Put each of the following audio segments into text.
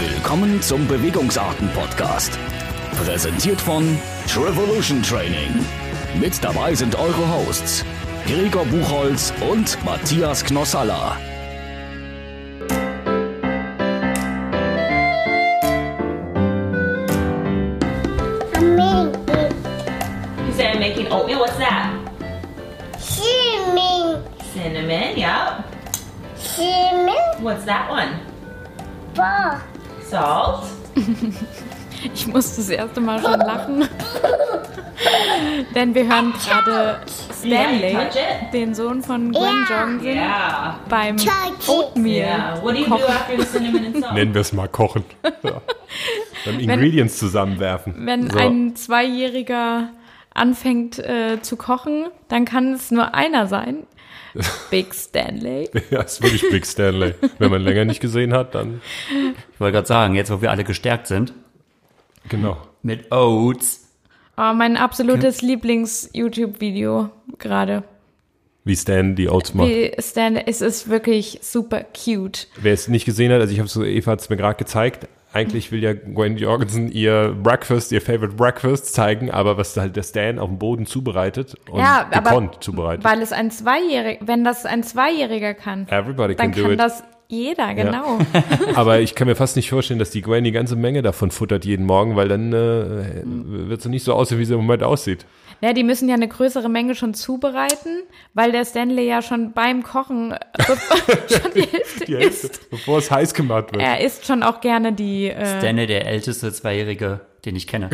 Willkommen zum Bewegungsarten-Podcast. Präsentiert von Trevolution Training. Mit dabei sind eure Hosts Gregor Buchholz und Matthias Knossalla. You say I'm making oatmeal. What's that? cinnamon, Cinnamon. Yep. cinnamon What's that one? bar. Salt. Ich musste das erste Mal schon lachen. Denn wir hören gerade Stanley, Yeah, den Sohn von Gwen Ja. Johnson, Yeah. beim. Oatmeal. Yeah. What do you do kochen. after the cinnamon and salt? Nennen wir es mal kochen. Ja. Dann Ingredients zusammenwerfen. Wenn So. ein Zweijähriger anfängt äh, zu kochen, dann kann es nur einer sein. Big Stanley. Ja, ist wirklich Big Stanley. Wenn man länger nicht gesehen hat, dann Ich wollte gerade sagen, jetzt wo wir alle gestärkt sind, genau. mit Oats. Oh, mein absolutes Lieblings-YouTube-Video gerade. Wie Stan die Oats macht. Wie Stanley, es ist wirklich super cute. Wer es nicht gesehen hat, also ich habe so, Eva hat es mir gerade gezeigt. Eigentlich will ja Gwen Jorgensen ihr Breakfast, ihr Favorite Breakfast zeigen, aber was halt der Stan auf dem Boden zubereitet und Ja, aber gekonnt zubereitet. Weil es ein Zweijähriger, wenn das ein Zweijähriger kann, Everybody dann kann it. das jeder, genau. Aber ich kann mir fast nicht vorstellen, dass die Gwen die ganze Menge davon futtert jeden Morgen, weil dann äh, wird sie nicht so aussehen, wie sie im Moment aussieht. Ja, die müssen ja eine größere Menge schon zubereiten, weil der Stanley ja schon beim Kochen schon die Hälfte, Die Hälfte, isst. bevor es heiß gemacht wird. Er isst schon auch gerne die, äh, Stanley, der älteste Zweijährige, den ich kenne.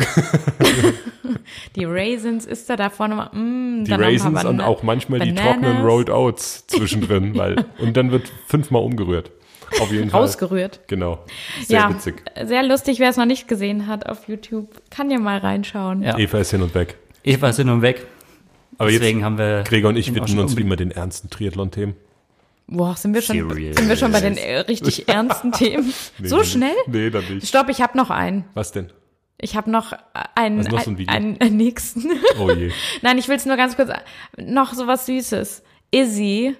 die Raisins, isst er da vorne mal, mm, die Raisins und auch manchmal die Bananas. trockenen Rolled Oats zwischendrin, weil und dann wird fünfmal umgerührt. Auf jeden Fall. Rausgerührt. Genau. Sehr ja, witzig. sehr lustig, wer es noch nicht gesehen hat auf YouTube, kann ja mal reinschauen. Ja. Eva ist hin und weg. Eva ist hin und weg. Aber Deswegen jetzt, haben wir. Gregor und ich widmen uns unbedingt- immer den ernsten Triathlon-Themen. Boah, sind wir schon, Serious. sind wir schon bei den äh, richtig ernsten Themen? so schnell? Nee, dann nicht. Stopp, ich habe noch einen. Was denn? Ich habe noch einen, noch so ein Video? einen, einen nächsten. Oh je. Nein, ich will es nur ganz kurz. Noch so was Süßes. Izzy,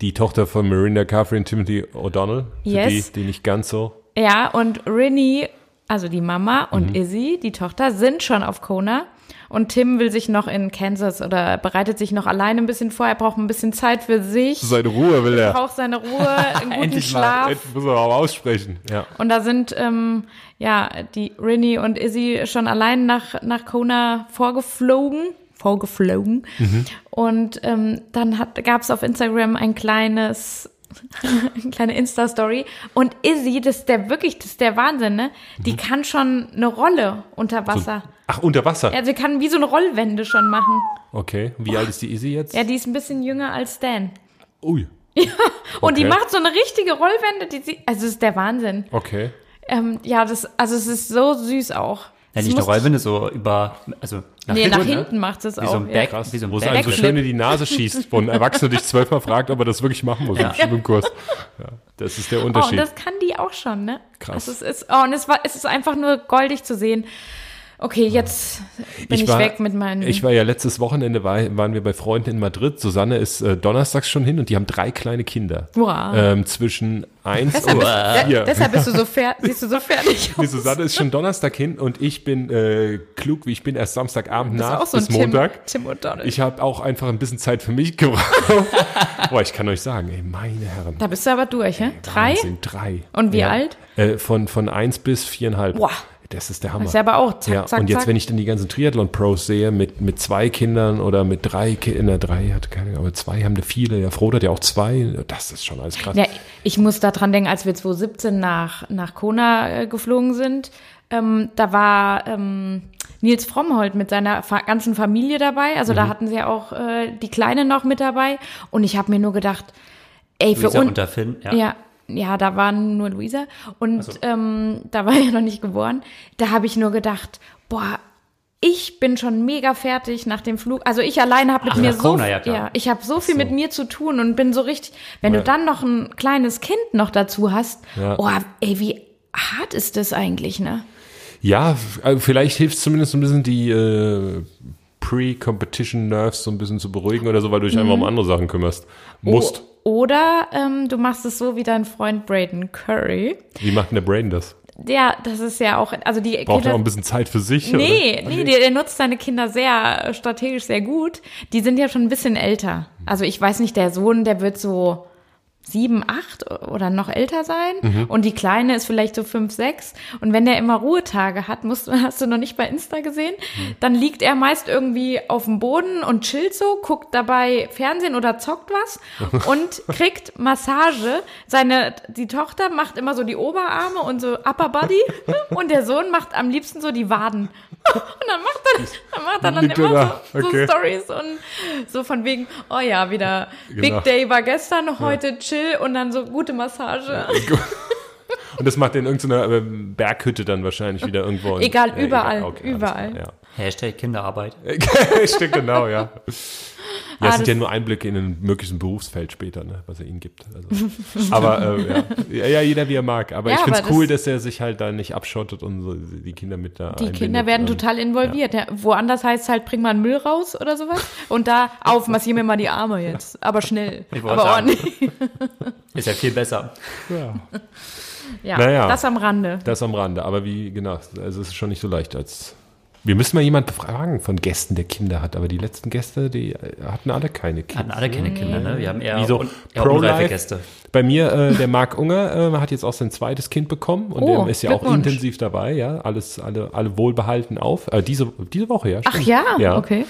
Die Tochter von Miranda Catherine Timothy O'Donnell. Für Yes. die, die nicht ganz so. ja, und Rinny, also die Mama und Mhm. Izzy, die Tochter, sind schon auf Kona. Und Tim will sich noch in Kansas oder bereitet sich noch alleine ein bisschen vor. Er braucht ein bisschen Zeit für sich. Seine Ruhe will er. braucht seine Ruhe, einen guten Endlich mal. Schlaf. Endlich muss er auch aussprechen. Ja. Und da sind ähm, ja die Rinny und Izzy schon allein nach nach Kona vorgeflogen, vorgeflogen. Mhm. Und ähm, dann hat gab's auf Instagram ein kleines eine kleine Insta-Story. Und Izzy, das ist der wirklich, das ist der Wahnsinn, ne? Die kann schon eine Rolle unter Wasser. Ach, unter Wasser. Also sie kann wie so eine Rollwende schon machen. Okay. Wie alt ist die Easy jetzt? Ja, die ist ein bisschen jünger als Stan. Ui. Und die Okay. macht so eine richtige Rollwende, die sie, also das ist der Wahnsinn. Okay. Ähm, ja, das, also es ist so süß auch. Ja, nicht eine muss- Rollwinde, so über. Also nach Nee, nach ne? hinten macht es Wie auch. so ein ja. Back, Krass. wie so ein Wo es einem so schön in die Nase schießt, wo ein Erwachsener dich zwölfmal fragt, ob er das wirklich machen muss im Schwimmkurs. Ja, das ist der Oh, und Unterschied. das kann die auch schon, ne? Krass. Also es ist, oh, und es war, es ist einfach nur goldig zu sehen. Okay, jetzt bin ich, war, weg mit meinen. Ich war ja letztes Wochenende, war, waren wir bei Freunden in Madrid. Susanne ist äh, donnerstags schon hin und die haben drei kleine Kinder. Wow. Ähm, zwischen eins deshalb, und vier. deshalb bist du so fer siehst du so fertig Die aus. Susanne ist schon Donnerstag hin und ich bin äh, klug, wie ich bin, erst Samstagabend nach auch so bis Montag. Tim, Tim. Ich habe auch einfach ein bisschen Zeit für mich gebraucht. Boah, ich kann euch sagen, ey, meine Herren. da bist du aber durch, hä? Drei? Wahnsinn, drei. Und wie alt? Äh, von, von eins bis viereinhalb. Boah. Das ist der Hammer. Das ist ja aber auch zack, ja, zack, und jetzt, zack. wenn ich dann die ganzen Triathlon-Pros sehe, mit, mit zwei Kindern oder mit drei Kindern, drei hat keine Ahnung, aber zwei haben da viele, ja, Froht hat ja auch zwei, das ist schon alles krass. Ja, ich muss da dran denken, als wir 2017 nach, nach Kona äh, geflogen sind, ähm, da war ähm, Nils Frommholt mit seiner fa ganzen Familie dabei. Also Mhm. da hatten sie auch äh, die Kleine noch mit dabei. Und ich habe mir nur gedacht, ey, für Luisa uns. ja. Ja, ja, da waren nur Luisa und ähm, da war er noch nicht geboren. Da habe ich nur gedacht, boah, ich bin schon mega fertig nach dem Flug. Also ich alleine habe mit Ach, mir so, Kona, ja, klar. ich habe so viel mit mir zu tun und bin so richtig. Wenn du dann noch ein kleines Kind noch dazu hast, Ja. oh, ey, wie hart ist das eigentlich, ne? Ja, also vielleicht hilft zumindest so ein bisschen die äh, Pre-Competition Nerves so ein bisschen zu beruhigen oder so, weil du dich einfach um andere Sachen kümmerst. Musst. Oh, Oder ähm, du machst es so wie dein Freund Braden Curry. Wie macht denn der Brain das? Ja, das ist ja auch, also die Braucht er Kinder- auch ein bisschen Zeit für sich? Nee, oder? nee, der, der nutzt seine Kinder sehr äh, strategisch sehr gut. Die sind ja schon ein bisschen älter. Also ich weiß nicht, der Sohn, der wird so sieben, acht oder noch älter sein. Mhm. Und die Kleine ist vielleicht so fünf, sechs. Und wenn der immer Ruhetage hat, musst, du- hast du noch nicht bei Insta gesehen, Mhm. dann liegt er meist irgendwie auf dem Boden und chillt so, guckt dabei Fernsehen oder zockt was und kriegt Massage. Seine, die Tochter macht immer so die Oberarme und so Upper Body und der Sohn macht am liebsten so die Waden. Und dann macht er, dann macht er dann er immer da? so, so Okay. Stories und so von wegen, oh ja, wieder Genau. Big Day war gestern, heute chill und dann so gute Massage. Und das macht er in irgendeiner ähm, Berghütte dann wahrscheinlich wieder irgendwo. in- Egal, Ja, überall, alles überall. klar, Hashtag Kinderarbeit. Ja. Stimmt, genau, ja. Ja, Ah, es sind ja nur Einblicke in ein möglichen Berufsfeld später, ne, was er ihnen gibt. Also. Aber äh, ja. ja, jeder wie er mag. Aber Ja, ich finde es cool, das- dass er sich halt da nicht abschottet und so die Kinder mit da Die. Kinder werden Ähm, total involviert. Ja. Woanders heißt es halt, bring mal einen Müll raus oder sowas. Und da, auf, massier mir mal die Arme jetzt. Aber schnell. Ich Aber sagen. ordentlich. Ist ja viel besser. Ja, Ja, Naja. das am Rande. das am Rande. Aber wie, genau, also es ist schon nicht so leicht als. Wir müssen mal jemanden befragen von Gästen, der Kinder hat. Aber die letzten Gäste, die äh, hatten alle keine Kinder. Hatten alle keine Kinder, ne? Wir haben eher, so un eher unreife. Gäste. Bei mir, äh, der Marc Unger äh, hat jetzt auch sein zweites Kind bekommen und Oh, der ist ja auch intensiv dabei, ja. Alles, alle, alle wohlbehalten auf. Äh, diese, diese Woche, ja. Ach stimmt. ja, ja. okay.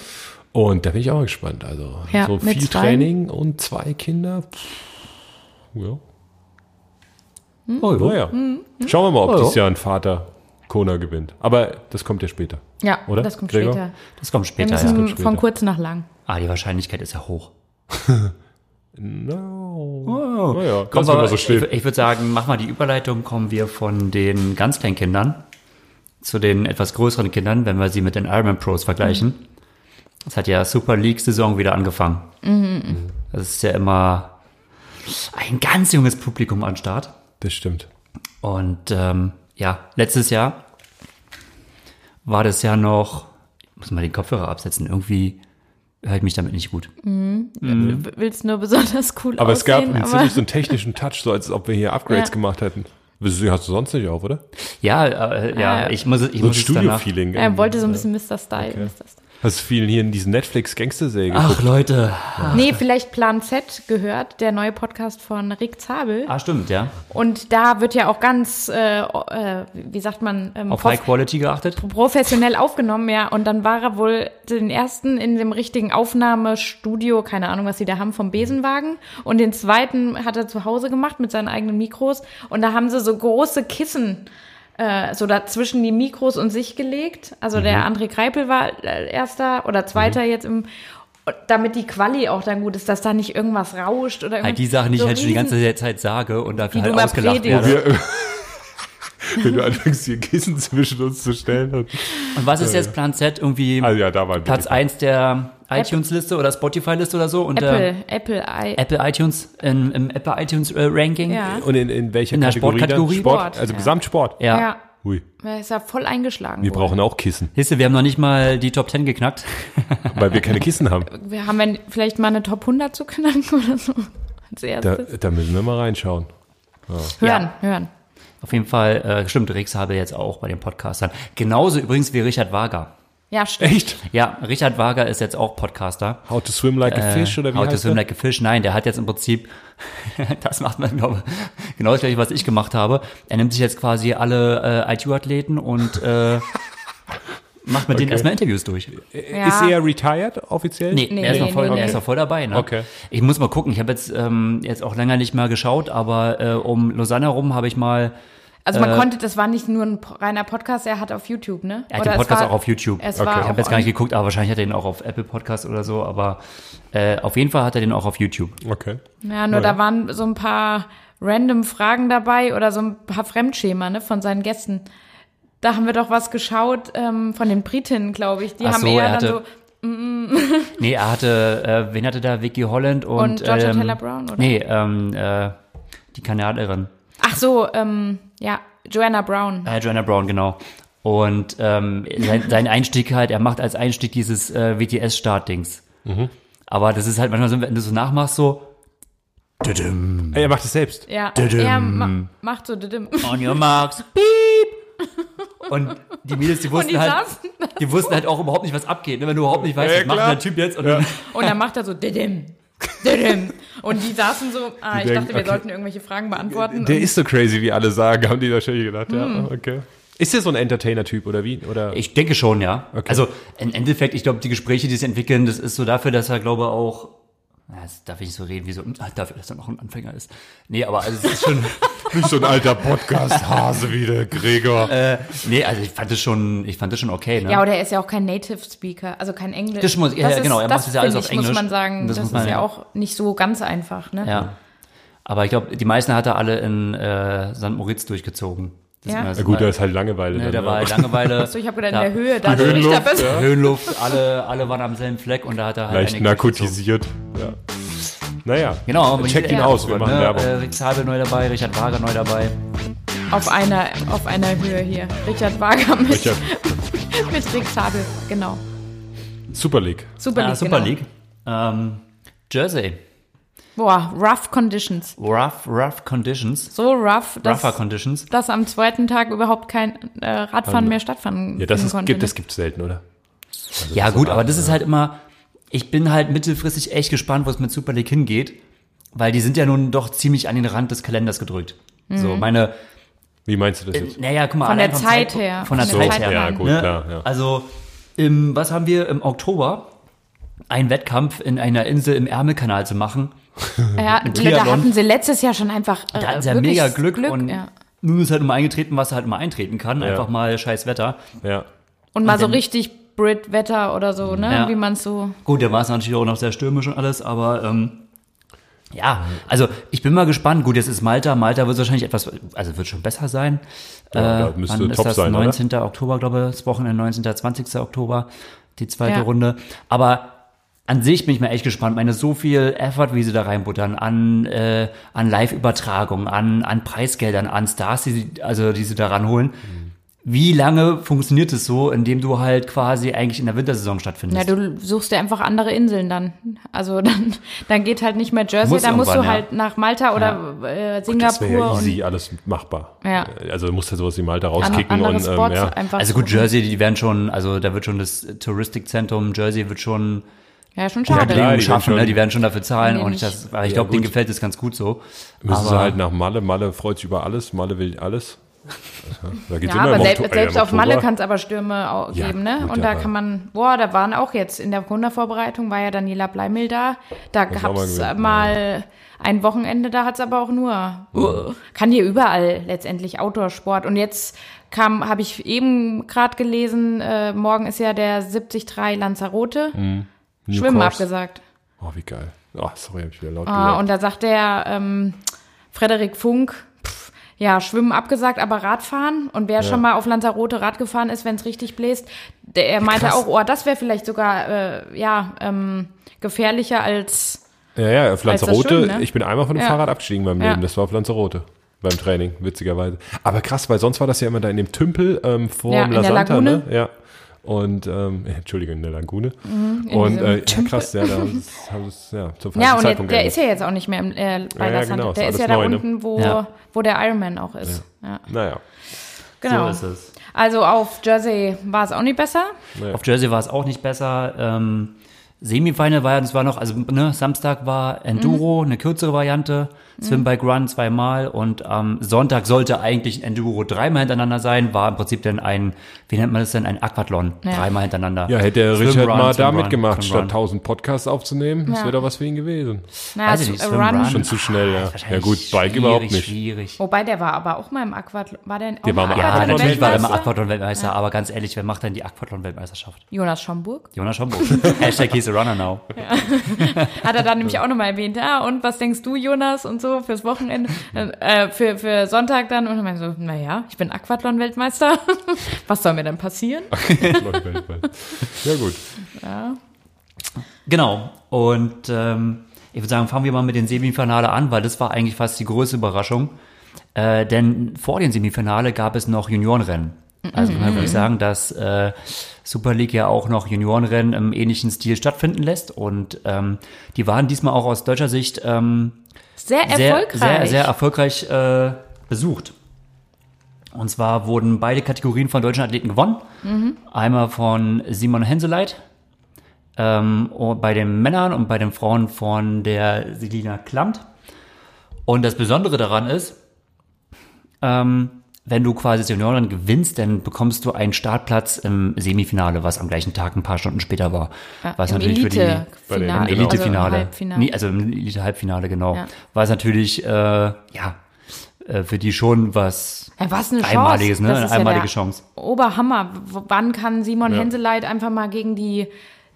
Und da bin ich auch gespannt. Also Ja, so mit viel zwei? Training und zwei Kinder. Pff, ja. Oh, Naja. Schauen wir mal, ob Oh, ja. dieses Jahr ein Vater Kona gewinnt. Aber das kommt ja später. Ja, Oder, das kommt Gregor? später. Das kommt Wir später, müssen ja. später. von kurz nach lang. Ah, die Wahrscheinlichkeit ist ja hoch. No. Oh. Naja, wir wir, mal so ich, stehen. ich würde sagen, mach mal die Überleitung, kommen wir von den ganz kleinen Kindern zu den etwas größeren Kindern, wenn wir sie mit den Ironman Pros vergleichen. Es hat ja Super League Saison wieder angefangen. Das ist ja immer ein ganz junges Publikum an Start. Das stimmt. Und ähm, ja, letztes Jahr war das ja noch, ich muss mal den Kopfhörer absetzen, irgendwie höre ich mich damit nicht gut. Du willst nur besonders cool Aber es gab aussehen, einen aber ziemlich so einen technischen Touch, so als ob wir hier Upgrades Ja. gemacht hätten. Hast du sonst nicht auf, oder? Ja, äh, ja, Ah. ich muss, ich So ein muss es danach. Studio-Feeling. er wollte so ein bisschen Mr. Style. Mr. Style. Hast du viel hier in diesen Netflix-Gangster-Serie? Ach Leute. Nee, vielleicht Plan Z gehört, der neue Podcast von Rick Zabel. Ah, stimmt, ja. Und da wird ja auch ganz, äh, äh, wie sagt man, ähm, Auf High Quality geachtet? professionell aufgenommen, ja. Und dann war er wohl den ersten in dem richtigen Aufnahmestudio, keine Ahnung, was sie da haben, vom Besenwagen. Und den zweiten hat er zu Hause gemacht mit seinen eigenen Mikros. Und da haben sie so große Kissen äh, so dazwischen die Mikros und sich gelegt. Also der André Kreipel war äh, erster oder zweiter jetzt im damit die Quali auch dann gut ist, dass da nicht irgendwas rauscht oder Halt irgendwas. die Sachen, die ich so halt schon die ganze Zeit sage und dafür halt ausgelacht werde. Wir, wenn du anfängst, hier Kissen zwischen uns zu stellen. Und, Und was ist jetzt Plan Z? Irgendwie also ja, da war Platz Billig. 1 der iTunes-Liste oder Spotify-Liste oder so? Und Apple, äh, Apple, I, Apple iTunes, im, im Apple iTunes äh, Ranking? ja. Und in, in welcher In der Kategorie? dann? Sportkategorie? Sport, Sport, also ja. Gesamtsport. Ja. ja. Hui, Er ist ja voll eingeschlagen. wir wohl. brauchen auch Kissen, Hisse, wir haben noch nicht mal die Top 10 geknackt. weil wir keine Kissen haben. Wir haben ja vielleicht mal eine Top 100 zu knacken oder so. Als Da, erstes. da müssen wir mal reinschauen. hören, hören. Auf jeden Fall, äh, stimmt, Rix habe jetzt auch bei den Podcastern. Genauso übrigens wie Richard Wager. Ja, stimmt. Echt? Ja, Richard Wager ist jetzt auch Podcaster. How to swim like a fish oder wie How to heißt swim der? like a fish. Nein, der hat jetzt im Prinzip, das macht man, glaube ich, genau das gleiche, was ich gemacht habe. Er nimmt sich jetzt quasi alle äh, ITU-Athleten und äh, macht mit denen Okay. erstmal Interviews durch. Ja. Ist er retired offiziell? Nee, Nee, er, ist noch voll, nee, er ist nee. noch voll dabei. Ne? Okay. Ich muss mal gucken. Ich habe jetzt ähm, jetzt auch länger nicht mal geschaut, aber äh, um Lausanne herum habe ich mal Also man Äh, konnte, das war nicht nur ein reiner Podcast, er hat auf YouTube, ne? Er hat Oder den es Podcast war- auch auf YouTube. Es Okay. war Ich habe jetzt gar nicht geguckt, aber wahrscheinlich hat er den auch auf Apple Podcast oder so, aber äh, auf jeden Fall hat er den auch auf YouTube. Okay. Ja, nur da waren so ein paar random Fragen dabei oder so ein paar Fremdschema, ne, von seinen Gästen. Da haben wir doch was geschaut ähm, von den Britinnen, glaube ich. Die Ach haben so, eher er dann so hatte- Nee, er hatte, äh, wen hatte da? Vicky Holland und, Und Georgia ähm, Taylor Brown, oder? Nee, ähm, äh, die Kanadierin. Ach so, ähm, ja, Joanna Brown. Äh, Joanna Brown, genau. Und ähm, sein, sein Einstieg halt, er macht als Einstieg dieses äh, WTS-Startdings. Mhm. Aber das ist halt manchmal so, wenn du so nachmachst, so. Ey, er macht es selbst. Ja, Düdüm. er ma macht so düdüm. On your marks, piep. Und die Mädels, die wussten die halt, die wussten halt auch überhaupt nicht, was abgeht. Ne? Wenn du überhaupt nicht weißt, Ja, was macht der Typ jetzt? Und dann, Und dann macht er so düdüm. Und die saßen so, ah, ich denken, dachte, wir okay. sollten irgendwelche Fragen beantworten. Der ist so crazy, wie alle sagen, haben die wahrscheinlich gedacht. Hm. Ja, okay. Ist der so ein Entertainer-Typ oder wie? Oder? ich denke schon, ja. Okay. Also im Endeffekt, ich glaube, die Gespräche, die sie entwickeln, das ist so dafür, dass er, glaube auch, na, das darf ich nicht so reden, wie so, ah, dafür, dass er noch ein Anfänger ist. Nee, aber also es ist schon, Nicht so ein alter Podcast-Hase wie der Gregor. nee, also ich fand das schon, ich fand das schon okay, ne? Ja, oder er ist ja auch kein Native Speaker, also kein Englisch. Das muss- ja, ja, genau, er macht das ja alles auf ich, muss Englisch. man sagen, Das das, muss man, ist ja ja. auch nicht so ganz einfach, ne? Ja. Aber ich glaube, die meisten hat er alle in äh, St. Moritz durchgezogen. Das Ja. Na gut, da ist halt Langeweile. ne, da war halt Langeweile. So, ich habe gedacht, Ja. in der Höhe, da da Höhenluft, bin. ja. Höhenluft, alle, alle waren am selben Fleck und da hat er halt Leicht narkotisiert. Ja. Naja, Genau, hier- ihn ja, aus, wir super, machen ne? Werbung. Äh, Rick Zabel neu dabei, Richard Wager neu dabei. Auf einer, auf einer Höhe hier. Richard Wager mit, Richard. mit Rick Zabel, genau. Super League. Super League, Ah, Super genau. League. Ähm, Jersey. Boah, rough conditions. Rough, rough Conditions. So rough, dass, Rougher Conditions. dass am zweiten Tag überhaupt kein äh, Radfahren mehr stattfinden Ja, das, ist, konnte. gibt, ne? das gibt's selten, oder? Ja, gut, aber das ist halt immer, ich bin halt mittelfristig echt gespannt, wo es mit Super League hingeht, weil die sind ja nun doch ziemlich an den Rand des Kalenders gedrückt. So, meine, Wie meinst du das jetzt? naja, guck mal. Mhm. Von der Zeit Zeitpunkt- her. Von der Von Zeit her. Zeit ja, gut, Ne? klar. Ja. Also, im, was haben wir im Oktober? Ein Wettkampf in einer Insel im Ärmelkanal zu machen. Ja, da hatten sie letztes Jahr schon einfach äh, Da hatten sie ja wirklich mega Glück, und ja. nun ist halt immer eingetreten, was halt immer eintreten kann. Ja. Einfach mal scheiß Wetter. ja. Und mal so wenn- richtig Brit-Wetter oder so, ne? Ja. Wie man so. Gut, der war es natürlich auch noch sehr stürmisch und alles, aber ähm, ja, also ich bin mal gespannt. Gut, jetzt ist Malta. Malta wird wahrscheinlich etwas, also wird schon besser sein. Ja, da äh, müsste wann ist top das? sein, oder? 19. Oktober, glaube ich, das Wochenende 19. 20. Oktober, die zweite Ja. Runde. Aber an sich bin ich mal echt gespannt. Meine, so viel Effort, wie sie da reinbuttern, an, äh, an Live-Übertragungen, an, an Preisgeldern, an Stars, die, sie- also, die sie da ranholen. Wie lange funktioniert es so, indem du halt quasi eigentlich in der Wintersaison stattfindest? Ja, du suchst dir einfach andere Inseln dann. Also dann, dann geht halt nicht mehr Jersey, Muss dann musst du ja. halt nach Malta oder äh, Das wäre Singapur ja easy, alles machbar. Ja. Also du musst halt sowas wie Malta an, rauskicken andere und ähm, ja. einfach. Also gut. Jersey, die werden schon, also da wird schon das Touristikzentrum Jersey wird schon Ja, schon schade. klar, die schaffen, werden ne? schon- die werden schon dafür zahlen Nee, und ich, das, ich Ja, glaube, denen gefällt es ganz gut so. Müssen sie aber- halt nach Malle. Malle freut sich über alles. Malle will alles. Da geht's Ja, immer aber selbst, Oktober- selbst auf Malle kann es aber Stürme auch Ja, geben, ne? gut, und da kann man, boah, da waren auch jetzt in der Gründervorbereitung war ja Daniela Bleimel da. Da gab es mal ein Wochenende, da hat es aber auch nur, uh, kann hier überall letztendlich Outdoor-Sport. Und jetzt kam, habe ich eben gerade gelesen, äh, morgen ist ja der 73 Lanzarote. New Schwimmen Course. abgesagt. Oh, wie geil. Oh, sorry, hab ich wieder laut Ah, gesagt. und da sagt der ähm, Frederik Funk, pff, ja, Schwimmen abgesagt, aber Radfahren. Und wer schon mal auf Lanzarote Rad gefahren ist, wenn es richtig bläst, der er meinte krass. auch, oh, das wäre vielleicht sogar äh, ja ähm, gefährlicher als Ja, ja, auf Lanzarote. Schwimmen, ne? Ich bin einmal von dem Ja. Fahrrad abgestiegen beim Ja. Leben. Das war auf Lanzarote. Beim Training, witzigerweise. Aber krass, weil sonst war das ja immer da in dem Tümpel ähm, vor Ja, dem Lasanta, ne? Ja. Und, ähm, äh, Entschuldigung, in der Lagune. in und äh, ja, krass, ja, da haben es- ja, zum Ja, und Zeitpunkt der geändert. ist ja jetzt auch nicht mehr im, äh, bei Ja, ja, genau, der ist ja da neu, ne? unten, wo, Ja. wo der Ironman auch ist. Ja. Naja. Genau. So ist es. Also auf Jersey war es auch nicht besser. Auf Jersey war es auch nicht besser. Ähm, Semifinal war ja, das war noch, also ne, Samstag war Enduro, eine kürzere Variante, Swimbike Run zweimal und am Sonntag sollte eigentlich ein Enduro dreimal hintereinander sein, war im Prinzip dann ein, wie nennt man das denn, ein Aquathlon, Ja. dreimal hintereinander. Ja, hätte der Richard Run, mal Swim damit Run, gemacht, Swim statt Run. 1000 Podcasts aufzunehmen. Das Ja. wäre doch was für ihn gewesen. Naja, Weiß ich nicht, Swim Run. Run. Schon zu schnell, ja. Ja gut, Bike überhaupt nicht. Schwierig. Wobei der war aber auch mal im Aquathlon. War der, auch Der war mal Ja, Aquathlon natürlich war er mal Weltmeister? Aquathlon-Weltmeister, aber ganz ehrlich, wer macht denn die Aquathlon-Weltmeisterschaft? Jonas Schomburg. Jonas Schomburg. Hashtag he's a runner now. Hat er dann nämlich auch nochmal erwähnt, ja, und was denkst du, Jonas, und so fürs Wochenende, äh, für, für Sonntag dann, und dann meinte ich so, naja, ich bin Aquathlon-Weltmeister, was soll mir denn passieren? ja gut. Genau. Und ähm, ich würde sagen, fangen wir mal mit den Semifinale an, weil das war eigentlich fast die größte Überraschung. Äh, denn vor dem Semifinale gab es noch Juniorenrennen. Also kann man wirklich sagen, dass äh, Super League ja auch noch Juniorenrennen im ähnlichen Stil stattfinden lässt. Und ähm, die waren diesmal auch aus deutscher Sicht ähm, Sehr sehr, erfolgreich. sehr, sehr erfolgreich äh, besucht. Und zwar wurden beide Kategorien von deutschen Athleten gewonnen. Einmal von Simon Henseleit ähm, bei den Männern und bei den Frauen von der Selina Klamt. Und das Besondere daran ist, ähm, wenn du quasi das Junioren gewinnst, dann bekommst du einen Startplatz im Semifinale, was am gleichen Tag ein paar Stunden später war. was Im natürlich für die Elite-Finale. im Elite-Finale. Also Halbfinale. Nee, also im Elite-Halbfinale, genau. Ja. War es natürlich, äh, ja, äh, für die schon was Ja, was eine Chance. Einmaliges, ne? Das Eine ja einmalige der Chance. Oberhammer. Wann kann Simon Ja. Henseleit einfach mal gegen die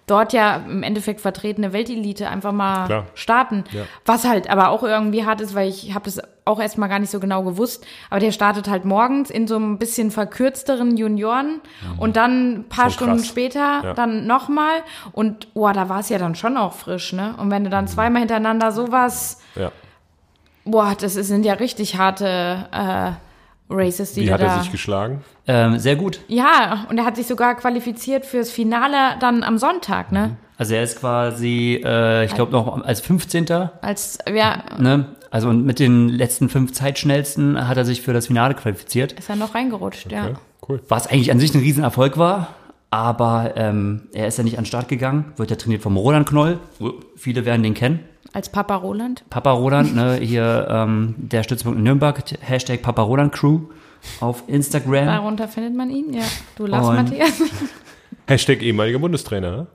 dort ja im Endeffekt vertretene Weltelite einfach mal Klar. starten? Ja. Was halt aber auch irgendwie hart ist, weil ich habe das auch erstmal gar nicht so genau gewusst, aber der startet halt morgens in so einem bisschen verkürzteren Junioren und dann ein paar Schon Stunden krass. später Ja. dann nochmal und boah, da war es ja dann schon auch frisch, ne? Und wenn du dann zweimal hintereinander sowas, Ja. boah, das sind ja richtig harte äh, Races, die Wie hat da er sich geschlagen? Ähm, sehr gut. ja, und er hat sich sogar qualifiziert fürs Finale dann am Sonntag, ne? Also er ist quasi, äh, ich glaube noch als 15. Als, ja, Ne? Also und mit den letzten fünf Zeitschnellsten hat er sich für das Finale qualifiziert. ist er noch reingerutscht, ja. Ja, cool. Was eigentlich an sich ein Riesenerfolg war. Aber ähm, er ist ja nicht an den Start gegangen, wird ja trainiert vom Roland Knoll. Viele werden den kennen. Als Papa Roland. Papa Roland, ne, hier ähm, der Stützpunkt in Nürnberg, Hashtag Papa Roland Crew auf Instagram. Darunter findet man ihn, ja. Du lachst, Und- Matthias. Hashtag ehemaliger Bundestrainer. ne?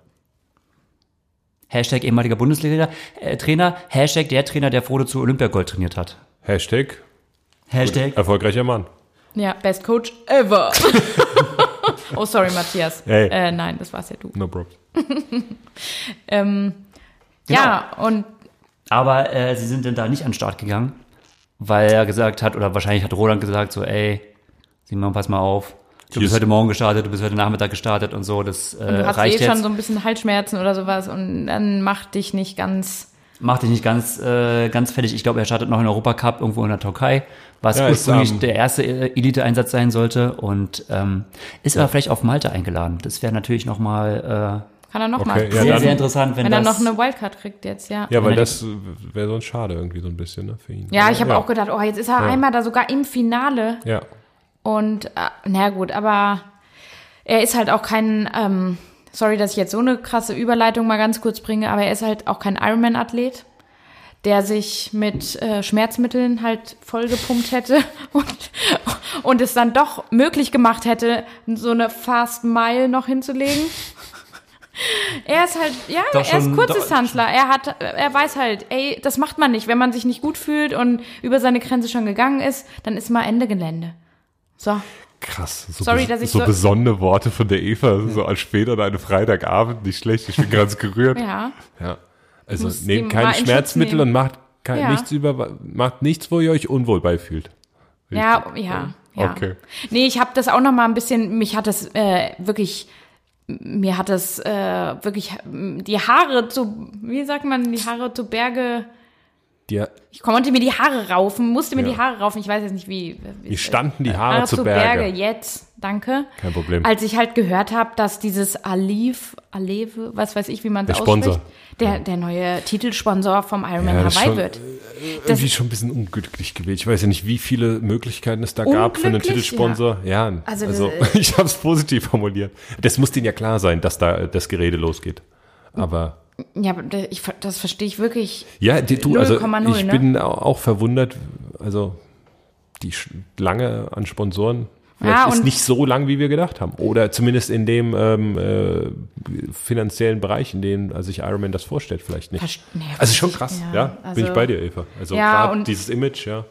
Hashtag ehemaliger Bundesliga äh, Trainer, Hashtag der Trainer, der Frodo zu Olympiagold trainiert hat. Hashtag Hashtag erfolgreicher Mann. Ja, Best Coach ever. oh, sorry, Matthias. Hey. Äh, nein, das war's ja du. No props. Ähm, Ja, und Aber äh, sie sind dann da nicht an den Start gegangen, weil er gesagt hat, oder wahrscheinlich hat Roland gesagt, so, ey, Simon, pass mal auf. Du bist ist- heute Morgen gestartet, du bist heute Nachmittag gestartet und so. Das äh, du hast eh reicht schon jetzt. so ein bisschen Halsschmerzen oder sowas und dann macht dich nicht ganz. Macht dich nicht ganz, äh, ganz fertig. Ich glaube, er startet noch in Europacup irgendwo in der Türkei, was Ja, ursprünglich ähm, der erste äh, Elite-Einsatz sein sollte. Und ähm, ist aber vielleicht auf Malta eingeladen. Das wäre natürlich nochmal Kann er nochmal. Okay, ja, äh, sehr, dann- sehr interessant, wenn, Wenn er das... noch eine Wildcard kriegt jetzt, ja. Ja, weil er- das wäre sonst schade irgendwie so ein bisschen ne, für ihn. Ja, ich habe auch gedacht, oh, jetzt ist er einmal da sogar im Finale. Ja. Und äh, na gut, aber er ist halt auch kein, ähm, sorry, dass ich jetzt so eine krasse Überleitung mal ganz kurz bringe, aber er ist halt auch kein Ironman-Athlet, der sich mit äh, Schmerzmitteln halt vollgepumpt hätte und, und es dann doch möglich gemacht hätte, so eine Fast Mile noch hinzulegen. Er ist halt, ja, Doch er ist Kurzdistanzler. Er hat, er weiß halt, ey, das macht man nicht. Wenn man sich nicht gut fühlt und über seine Grenze schon gegangen ist, dann ist mal Ende Gelände. So. Krass. So, Sorry, ich so so- besonnene Worte von der Eva, so als später an einem Freitagabend, nicht schlecht. Ich bin ganz gerührt. Ja. Ja. Also Muss nehmt keine Schmerzmittel nehmen. und macht kein, Ja. nichts über, macht nichts, wo ihr euch unwohl beifühlt. Ja, ja, ja. Okay. Nee, ich habe das auch noch mal ein bisschen, mich hat das äh, wirklich, mir hat das äh, wirklich die Haare zu, wie sagt man, die Haare zu Berge, Die, ich konnte mir die Haare raufen, musste mir Ja. die Haare raufen, ich weiß jetzt nicht wie. wie standen die Haare zu Berge. jetzt, danke. Kein Problem. Als ich halt gehört habe, dass dieses Aliv, Aleve, was weiß ich, wie man es Der ausspricht, Sponsor. der, der neue Titelsponsor vom Ironman Ja, das ist Hawaii schon- wird. irgendwie schon ein bisschen unglücklich gewählt. Ich weiß ja nicht, wie viele Möglichkeiten es da gab für einen Titelsponsor. Ja, Also, also, das- ich habe es positiv formuliert. Das muss denen ja klar sein, dass da das Gerede losgeht. Aber Ja, ich, das verstehe ich wirklich. ja, du, also 0,0, ich ne? bin au- auch verwundert, also die Lange an Sponsoren vielleicht Ja, ist nicht so lang, wie wir gedacht haben. Oder zumindest in dem ähm, äh, finanziellen Bereich, in dem also sich Ironman das vorstellt, vielleicht nicht. Verst- nee, also schon krass, ja, ja, bin also- ich bei dir, Eva. Also Ja, gerade dieses Image, ja.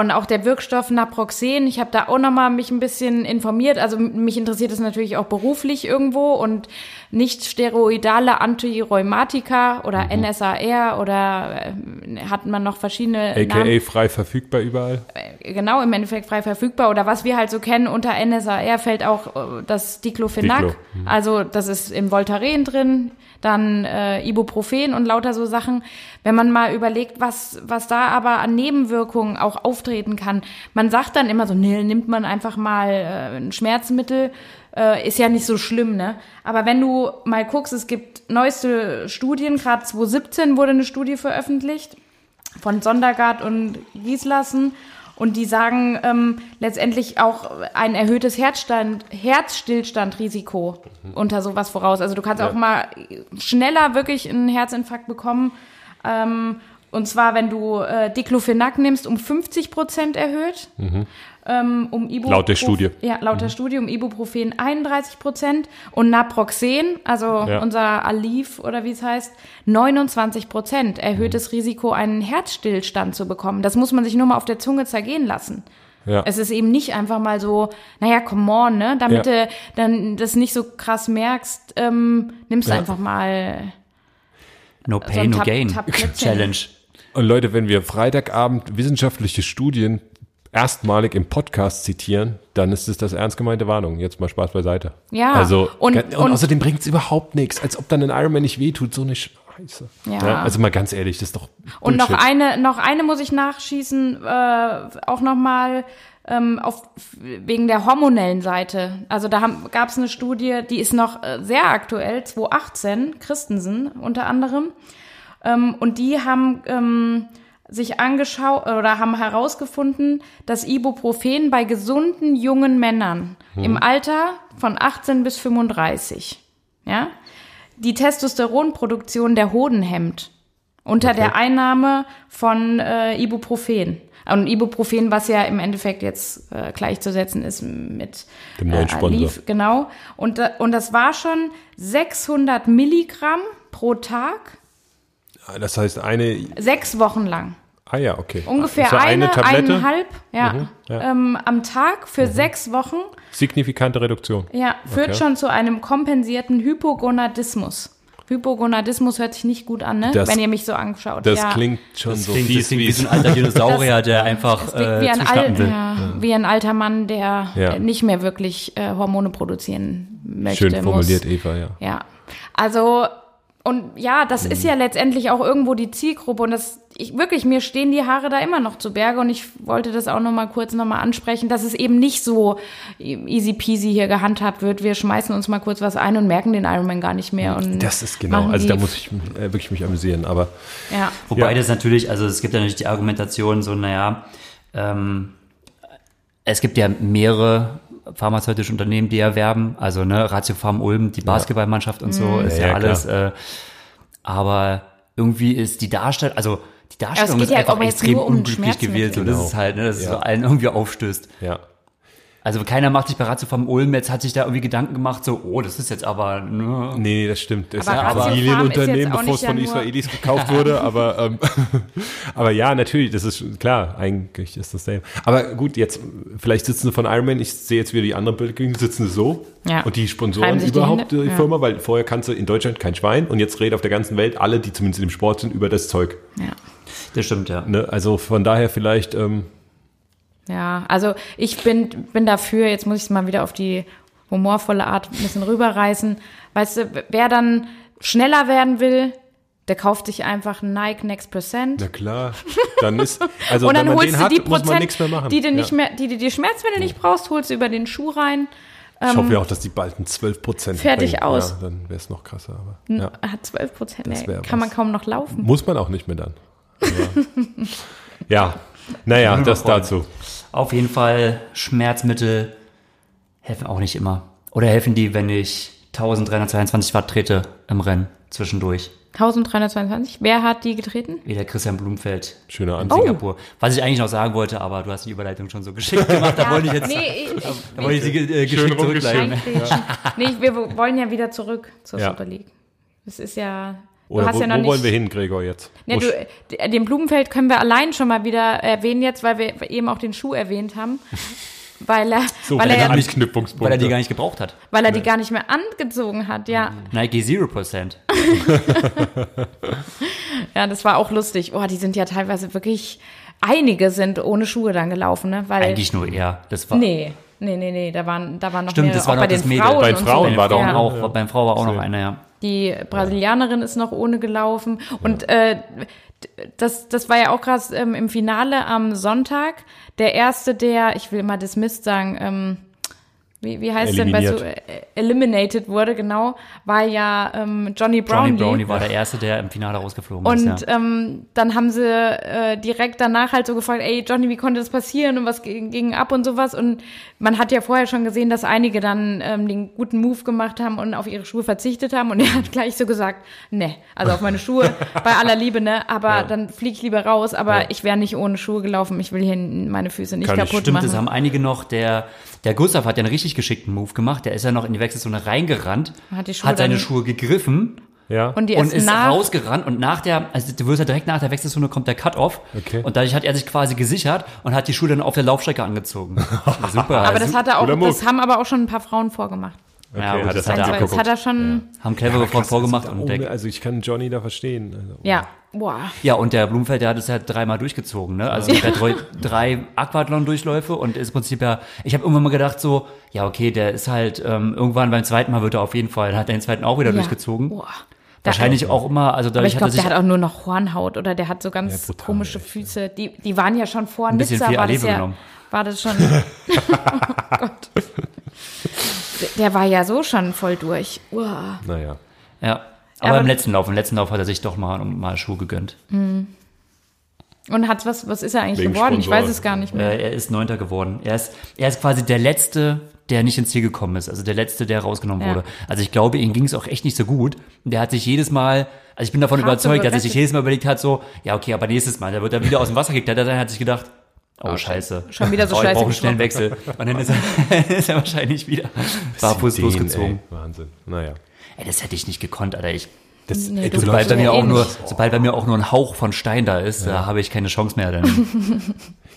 Und auch der Wirkstoff Naproxen, ich habe da auch nochmal mich ein bisschen informiert. Also mich interessiert es natürlich auch beruflich irgendwo und nicht steroidale Antirheumatika oder NSAR oder äh, hat man noch verschiedene AKA Namen. frei verfügbar überall. Genau, im Endeffekt frei verfügbar. Oder was wir halt so kennen, unter NSAR fällt auch äh, das Diclofenac. Diclo, Also das ist im Voltaren drin, dann äh, Ibuprofen und lauter so Sachen. Wenn man mal überlegt, was, was da aber an Nebenwirkungen auch auftreten kann. Man sagt dann immer so, nee, nimmt man einfach mal äh, ein Schmerzmittel, äh, ist ja nicht so schlimm, ne? Aber wenn du mal guckst, es gibt neueste Studien, gerade 2017 wurde eine Studie veröffentlicht von Sondergaard und Gieslassen. Und die sagen ähm, letztendlich auch ein erhöhtes Herzstand, Herzstillstandrisiko unter sowas voraus. Also du kannst Ja. auch mal schneller wirklich einen Herzinfarkt bekommen. Ähm, und zwar, wenn du äh, Diclofenac nimmst, um 50 Prozent erhöht. Ähm, um Ibuprofen, Mhm. Laut der Studie. Mhm. Ja, laut der Studie um Ibuprofen 31 Prozent und Naproxen, also Ja. unser Alif oder wie es heißt, 29 Prozent erhöhtes Mhm. Risiko, einen Herzstillstand zu bekommen. Das muss man sich nur mal auf der Zunge zergehen lassen. Ja. Es ist eben nicht einfach mal so, naja, come on, ne? Damit Ja. du dann das nicht so krass merkst, ähm, nimmst Ja. einfach mal. No So ein pain, no Tab- gain. Challenge. Und Leute, wenn wir Freitagabend wissenschaftliche Studien erstmalig im Podcast zitieren, dann ist es das ernst gemeinte Warnung. Jetzt mal Spaß beiseite. Ja, Also, und- und, und- außerdem bringt es überhaupt nichts, als ob dann ein Ironman nicht wehtut, so eine Scheiße. Ja. also mal ganz ehrlich, das ist doch Und noch Bullshit. eine, noch eine muss ich nachschießen, äh, auch nochmal ähm, auf, wegen der hormonellen Seite. Also da gab es eine Studie, die ist noch äh, sehr aktuell, 2018, Christensen unter anderem. Ähm, und die haben ähm, sich angeschaut oder haben herausgefunden, dass Ibuprofen bei gesunden jungen Männern im Alter von 18 bis 35, ja, die Testosteronproduktion der Hoden hemmt unter der Einnahme von äh, Ibuprofen. Und Ibuprofen, was ja im Endeffekt jetzt äh, gleichzusetzen ist mit Dem neuen äh, Sponsor. Aleve, genau. Und, da- und das war schon 600 Milligramm pro Tag, Das heißt eine, sechs Wochen lang. ah ja, okay. Ungefähr Ist ja eine, Tablette, eineinhalb ja, Mhm, ja. Mhm. Ähm, am Tag für sechs Wochen. signifikante Reduktion. Ja, führt Okay. schon zu einem kompensierten Hypogonadismus. Hypogonadismus hört sich nicht gut an, ne? Das- wenn ihr mich so anschaut. Das ja. klingt schon Das so klingt, fies das wie ein alter Dinosaurier, der einfach äh, wie, ein Al will. ja, wie ein alter Mann, der Ja. äh, nicht mehr wirklich äh, Hormone produzieren möchte. schön formuliert, muss. Eva, ja. Ja, also und ja, das ist ja letztendlich auch irgendwo die Zielgruppe. Und das ich wirklich mir stehen die Haare da immer noch zu Berge. Und ich wollte das auch noch mal kurz noch mal ansprechen, dass es eben nicht so easy peasy hier gehandhabt wird. Wir schmeißen uns mal kurz was ein und merken den Ironman gar nicht mehr. Und Das ist genau, also da muss ich äh, wirklich mich amüsieren, aber ja. Wobei Ja. das natürlich, also es gibt ja natürlich die Argumentation so, naja, ähm, es gibt ja mehrere pharmazeutische Unternehmen, die erwerben, also ne, Ratiopharm Ulm, die Basketballmannschaft und so, ist Ja, ja, ja, alles, äh, aber irgendwie ist die Darstellung, also die Darstellung ist ja einfach aber jetzt extrem um unglücklich gewählt, so das Genau. ist halt, ne, dass es Ja. so allen irgendwie aufstößt. ja. Also keiner macht sich bei Ratiopharm Ulm, jetzt hat sich da irgendwie Gedanken gemacht, so, oh, das ist jetzt aber, ne, Nee, nee, das stimmt. Das Aber ist ein Familienunternehmen, bevor es von ja Israelis gekauft wurde. Aber, ähm, aber ja, natürlich, das ist klar. Eigentlich ist das selbe. Aber gut, jetzt, vielleicht sitzen sie von Ironman, ich sehe jetzt wieder die anderen Bilder, sitzen sie so. Ja. Und die Sponsoren die überhaupt Hände. die Ja. Firma, weil vorher kannst du in Deutschland kein Schwein und jetzt redet auf der ganzen Welt alle, die zumindest im Sport sind, über das Zeug. ja das stimmt, ja. Ne? Also von daher vielleicht, ähm, Ja, also ich bin, bin dafür, jetzt muss ich es mal wieder auf die humorvolle Art ein bisschen rüberreißen. Weißt du, wer dann schneller werden will, der kauft sich einfach einen Nike Next Percent. na klar, dann ist, also und wenn dann man holst den du hat, die muss man Prozent, nichts mehr machen. die du Ja. nicht mehr, die du die Schmerzmittel nicht brauchst, holst du über den Schuh rein. Ich hoffe ja auch, dass die bald ein 12 Prozent Fertig aus. Ja, dann wäre es noch krasser. Aber, ja. Hat 12 Prozent, Das wär kann man was. kaum noch laufen. Muss man auch nicht mehr dann. Ja, naja, das dazu. Auf jeden Fall, Schmerzmittel helfen auch nicht immer. Oder helfen die, wenn ich 1322 Watt trete im Rennen zwischendurch? 1322. Wer hat die getreten? Wie der Christian Blumfeld Schöner in Ansatz. Singapur. Was ich eigentlich noch sagen wollte, aber du hast die Überleitung schon so geschickt gemacht, da wollte ich jetzt Nee, ich, da wollte ich sie äh, geschickt zurückleiten. Reingrätschen. Nee, wir wollen ja wieder zurück zur Ja. Super League. Das ist ja. Du Oder hast wo, ja noch wo nicht. wollen wir hin, Gregor, jetzt? Ja, Wo du, d- den Blumenfeld können wir allein schon mal wieder erwähnen jetzt, weil wir eben auch den Schuh erwähnt haben. Weil er, so weil er, Anknüpfungspunkte. Weil er die gar nicht gebraucht hat. weil er die gar nicht mehr angezogen hat, ja. Nike 0%. Ja, das war auch lustig. Oh, die sind ja teilweise wirklich, einige sind ohne Schuhe dann gelaufen, ne? Weil, Eigentlich nur er. Das war, nee, nee, nee, nee, da waren, da waren noch Stimmt, mehr, das war auch bei noch das den Mädel. Frauen Bei Frauen so. war doch ja. auch, beim Frau war auch noch einer, ja. Die Brasilianerin ist noch ohne gelaufen. Und äh, das, das war ja auch krass ähm, im Finale am Sonntag. Der erste, der, ich will mal dismissed sagen, ähm, wie, wie heißt denn bei so Eliminiert. äh, eliminated wurde, genau, war ja ähm, Johnny Brownlee. Johnny Brownie war der Erste, der im Finale rausgeflogen ist. Und Ja. ähm, dann haben sie äh, direkt danach halt so gefragt, ey Johnny, wie konnte das passieren und was ging, ging ab und sowas. Und man hat ja vorher schon gesehen, dass einige dann ähm, den guten Move gemacht haben und auf ihre Schuhe verzichtet haben. Und er hat gleich so gesagt, ne, also auf meine Schuhe, bei aller Liebe, ne, aber dann fliege ich lieber raus. Aber ich wäre nicht ohne Schuhe gelaufen. Ich will hier meine Füße nicht Kann ich. kaputt Stimmt, machen. das haben einige noch. Der, der Gustav hat ja einen richtig geschickten Move gemacht. Der ist ja noch in die Wechselzone reingerannt, Hat die Schuhe hat seine Schuhe gegriffen Ja. und die und ist nach, rausgerannt und nach der, also du wirst ja direkt nach der Wechselzone kommt der Cut-Off Okay. und dadurch hat er sich quasi gesichert und hat die Schuhe dann auf der Laufstrecke angezogen. Super. aber das hat er auch, das haben aber auch schon ein paar Frauen vorgemacht. ja, gut, das er hat Also, er das hat er schon, haben clevere Frauen vorgemacht und der, also ich kann Johnny da verstehen. Also, ja, boah. Ja, und der Blumenfeld, der hat es ja dreimal durchgezogen, ne? Also der hat drei, drei Aquathlon-Durchläufe und ist im Prinzip ja, ich habe irgendwann mal gedacht so, ja okay, der ist halt, ähm, irgendwann beim zweiten Mal wird er auf jeden Fall, dann hat er den zweiten auch wieder Ja. durchgezogen. Boah. Wahrscheinlich auch immer, also Aber dadurch ich hat er glaube, sich der hat auch nur noch Hornhaut oder der hat so ganz Ja, brutal, komische echt, Füße. Die, die waren ja schon vor bisschen Nizza, viel war das ja, genommen. war das schon. oh Gott. Der, der war ja so schon voll durch. Uah. naja. ja. Aber, Aber- im letzten Lauf, im letzten Lauf hat er sich doch mal, mal Schuhe gegönnt. Und hat was, was ist er eigentlich Wegen geworden? Ich Sponsor. weiß es gar nicht mehr. Äh, er ist Neunter geworden. Er ist, er ist quasi der Letzte, der nicht ins Ziel gekommen ist. Also der Letzte, der rausgenommen Ja. wurde. Also ich glaube, ihm ging es auch echt nicht so gut. Der hat sich jedes Mal, also ich bin davon Hart überzeugt, dass er sich jedes Mal überlegt hat, so, ja okay, aber nächstes Mal, da wird er wieder aus dem Wasser geklettert, dann hat sich gedacht, oh scheiße. Schon wieder so oh, ich scheiße brauche einen schnellen Wechsel. Und dann ist er, ist er wahrscheinlich wieder barfuß losgezogen. Wahnsinn. Naja. Ey, das hätte ich nicht gekonnt, Alter. Ich, Das, Nee, ey, du sobald, bei ja mir eh auch nur, sobald bei mir auch nur ein Hauch von Stein da ist, da habe ich keine Chance mehr. Dann.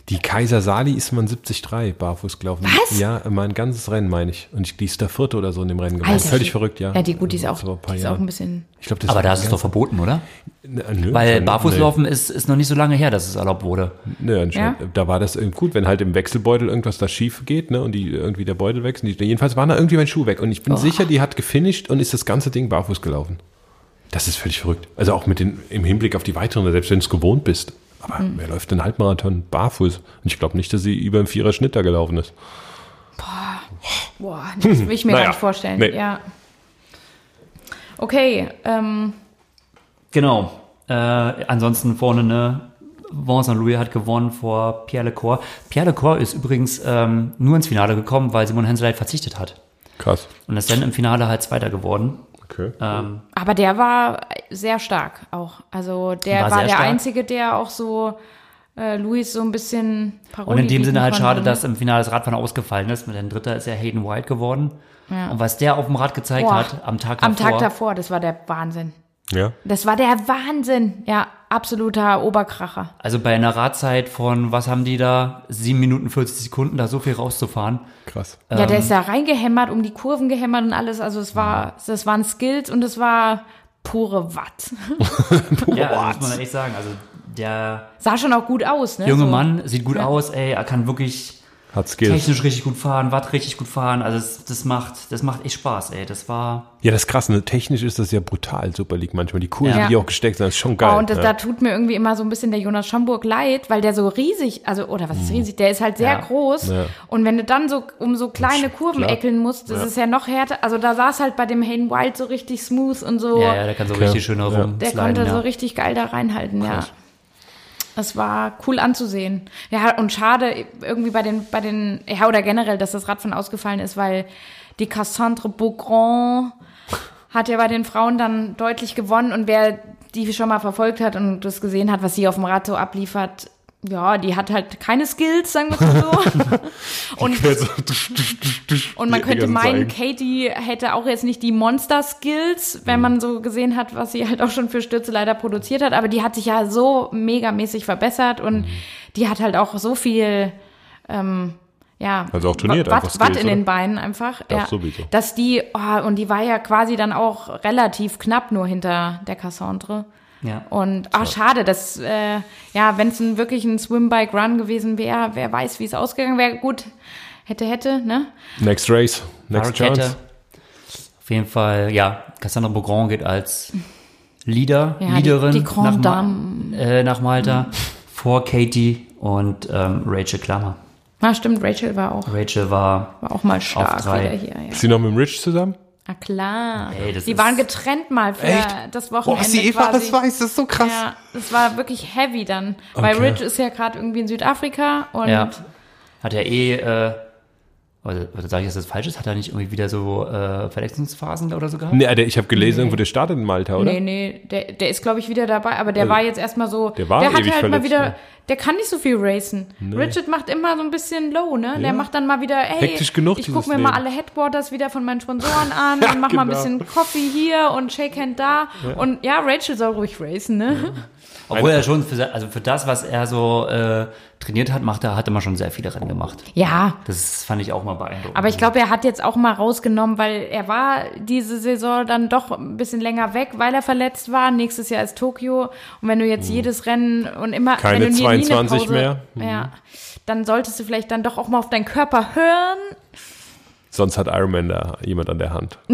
Die Kaiser Sali ist mal 73 barfuß gelaufen. Was? Ja, mal ein ganzes Rennen, meine ich. Und ich, die ist der vierte oder so in dem Rennen geworden. Alter, Völlig verrückt, ja. Ja, die gut, die ist auch, Vor ein paar die ist auch ein bisschen. Ich glaub, das Aber da ist es doch verboten, oder? N- nö, Weil nee. Barfußlaufen ist, ist noch nicht so lange her, dass es erlaubt wurde. Nee, anscheinend. Ja? Da war das irgendwie gut, wenn halt im Wechselbeutel irgendwas da schief geht, ne, und die irgendwie der Beutel wechselt. Die, jedenfalls war da irgendwie mein Schuh weg. Und ich bin sicher, die hat gefinisht und ist das ganze Ding barfuß gelaufen. Das ist völlig verrückt. Also auch mit den, im Hinblick auf die weiteren, selbst wenn du es gewohnt bist. Aber Hm. wer läuft einen Halbmarathon barfuß? Und ich glaube nicht, dass sie über einen Vierer Schnitt da gelaufen ist. Boah, das will ich mir Naja, gar nicht vorstellen. nee. Ja. Okay, ähm, Genau. Äh, ansonsten vorne ne, Vincent Louis hat gewonnen vor Pierre Lecor. Pierre Lecor ist übrigens ähm, nur ins Finale gekommen, weil Simon Henseleit verzichtet hat. Krass. Und ist dann im Finale halt Zweiter geworden. Okay. Ähm, aber der war sehr stark auch. Also der War war, der stark. Einzige, der auch so äh, Luis so ein bisschen Parodie und in dem Sinne halt konnte, schade, ne? dass im Finale das Radfahren ausgefallen ist. Mit dem Dritter ist ja Hayden White geworden. Und was der auf dem Rad gezeigt Boah, hat, am Tag davor. Am Tag davor, das war der Wahnsinn. Ja. Das war der Wahnsinn. Ja, absoluter Oberkracher. Also bei einer Radzeit von, was haben die da, 7 Minuten 40 Sekunden, da so viel rauszufahren. Krass. Ja, Ähm. der ist da reingehämmert, um die Kurven gehämmert und alles. Also es war, das waren Skills und es war pure Watt. Ja, muss man echt sagen. Also der Sah schon auch gut aus, ne? junge so. Mann sieht gut Ja. aus, ey, er kann wirklich Hat Skills. technisch richtig gut fahren, Watt richtig gut fahren. Also das, das macht, das macht echt Spaß, ey. Das war. Ja, das ist krass. Ne? Technisch ist das ja brutal, Super League manchmal. Die Kurven, Ja. die auch gesteckt sind, das ist schon geil. Oh, und das, ja. da tut mir irgendwie immer so ein bisschen der Jonas Schomburg leid, weil der so riesig, also, oder was ist riesig, der ist halt sehr Ja. groß. Mhm. Ja. Und wenn du dann so um so kleine Kurven klar. eckeln musst, das Ja. ist ja noch härter. Also da saß halt bei dem Hayden Wild so richtig smooth und so. Ja, ja, der kann so Okay. richtig schön Ja. rum. Der konnte so richtig geil da reinhalten, ja. Es war cool anzusehen. Ja, und schade irgendwie bei den, bei den, ja, oder generell, dass das Radfahren ausgefallen ist, weil die Cassandre Beaugrand hat ja bei den Frauen dann deutlich gewonnen und wer die schon mal verfolgt hat und das gesehen hat, was sie auf dem Rad so abliefert, ja, die hat halt keine Skills, sagen wir mal so. und, und man könnte meinen, Zeigen. Katie hätte auch jetzt nicht die Monster-Skills, wenn man so gesehen hat, was sie halt auch schon für Stürze leider produziert hat, aber die hat sich ja so megamäßig verbessert und die hat halt auch so viel, ähm, ja, Also auch trainiert Watt, einfach Watt in den oder? Beinen einfach. Ja, sowieso. Dass die, oh, und die war ja quasi dann auch relativ knapp nur hinter der Cassandre. Ja. Und ah, schade, dass äh, ja, wenn es ein, wirklich ein Swim Bike Run gewesen wäre, wer weiß, wie es ausgegangen wäre. Gut, hätte, hätte, ne? Next Race, next Fahrradkette. chance. Auf jeden Fall, ja, Cassandra Beaugrand geht als Leader, Ja, die- Leaderin die Grande nach, Ma äh, nach Malta vor Katie und ähm, Rachel Klammer. Ah, stimmt, Rachel war auch, Rachel war, war auch mal stark drei. wieder hier. Ja. Ist sie noch mit dem Rich zusammen? Na klar. Ey, die waren getrennt mal für Echt? das Boah, Wochenende was sie Eva quasi. das weiß, das ist so krass. Ja, das war wirklich heavy dann. Weil Okay. Rich ist ja gerade irgendwie in Südafrika und ja, hat er eh, äh, oder, oder sage ich, dass das falsch ist? Hat er nicht irgendwie wieder so äh, Verletzungsphasen oder so gehabt? Nee, der, ich habe gelesen, irgendwo der startet in Malta, oder? Nee, nee, der, der ist, glaube ich, wieder dabei, aber der war jetzt erstmal so, der war der hat ewig halt mal wieder, ne? der kann nicht so viel racen. Richard macht immer so ein bisschen low, ne? Ja. Der macht dann mal wieder, ey, Hektisch genug, ich gucke mir mal Leben. alle Headwaters wieder von meinen Sponsoren an Ja, und mach mal ein genau. bisschen Coffee hier und Shakehand da. Und ja, Rachel soll ruhig racen, ne? Obwohl er schon, für, also für das, was er so äh, trainiert hat, macht er, hat er mal schon sehr viele Rennen gemacht. Ja, Das fand ich auch mal beeindruckend. Aber ich glaube, er hat jetzt auch mal rausgenommen, weil er war diese Saison dann doch ein bisschen länger weg, weil er verletzt war. Nächstes Jahr ist Tokio. Und wenn du jetzt jedes Rennen und immer. Keine wenn du nie- nie eine 22 Pause, mehr. Mhm. Ja, dann solltest du vielleicht dann doch auch mal auf deinen Körper hören. Sonst hat Iron Man da jemand an der Hand.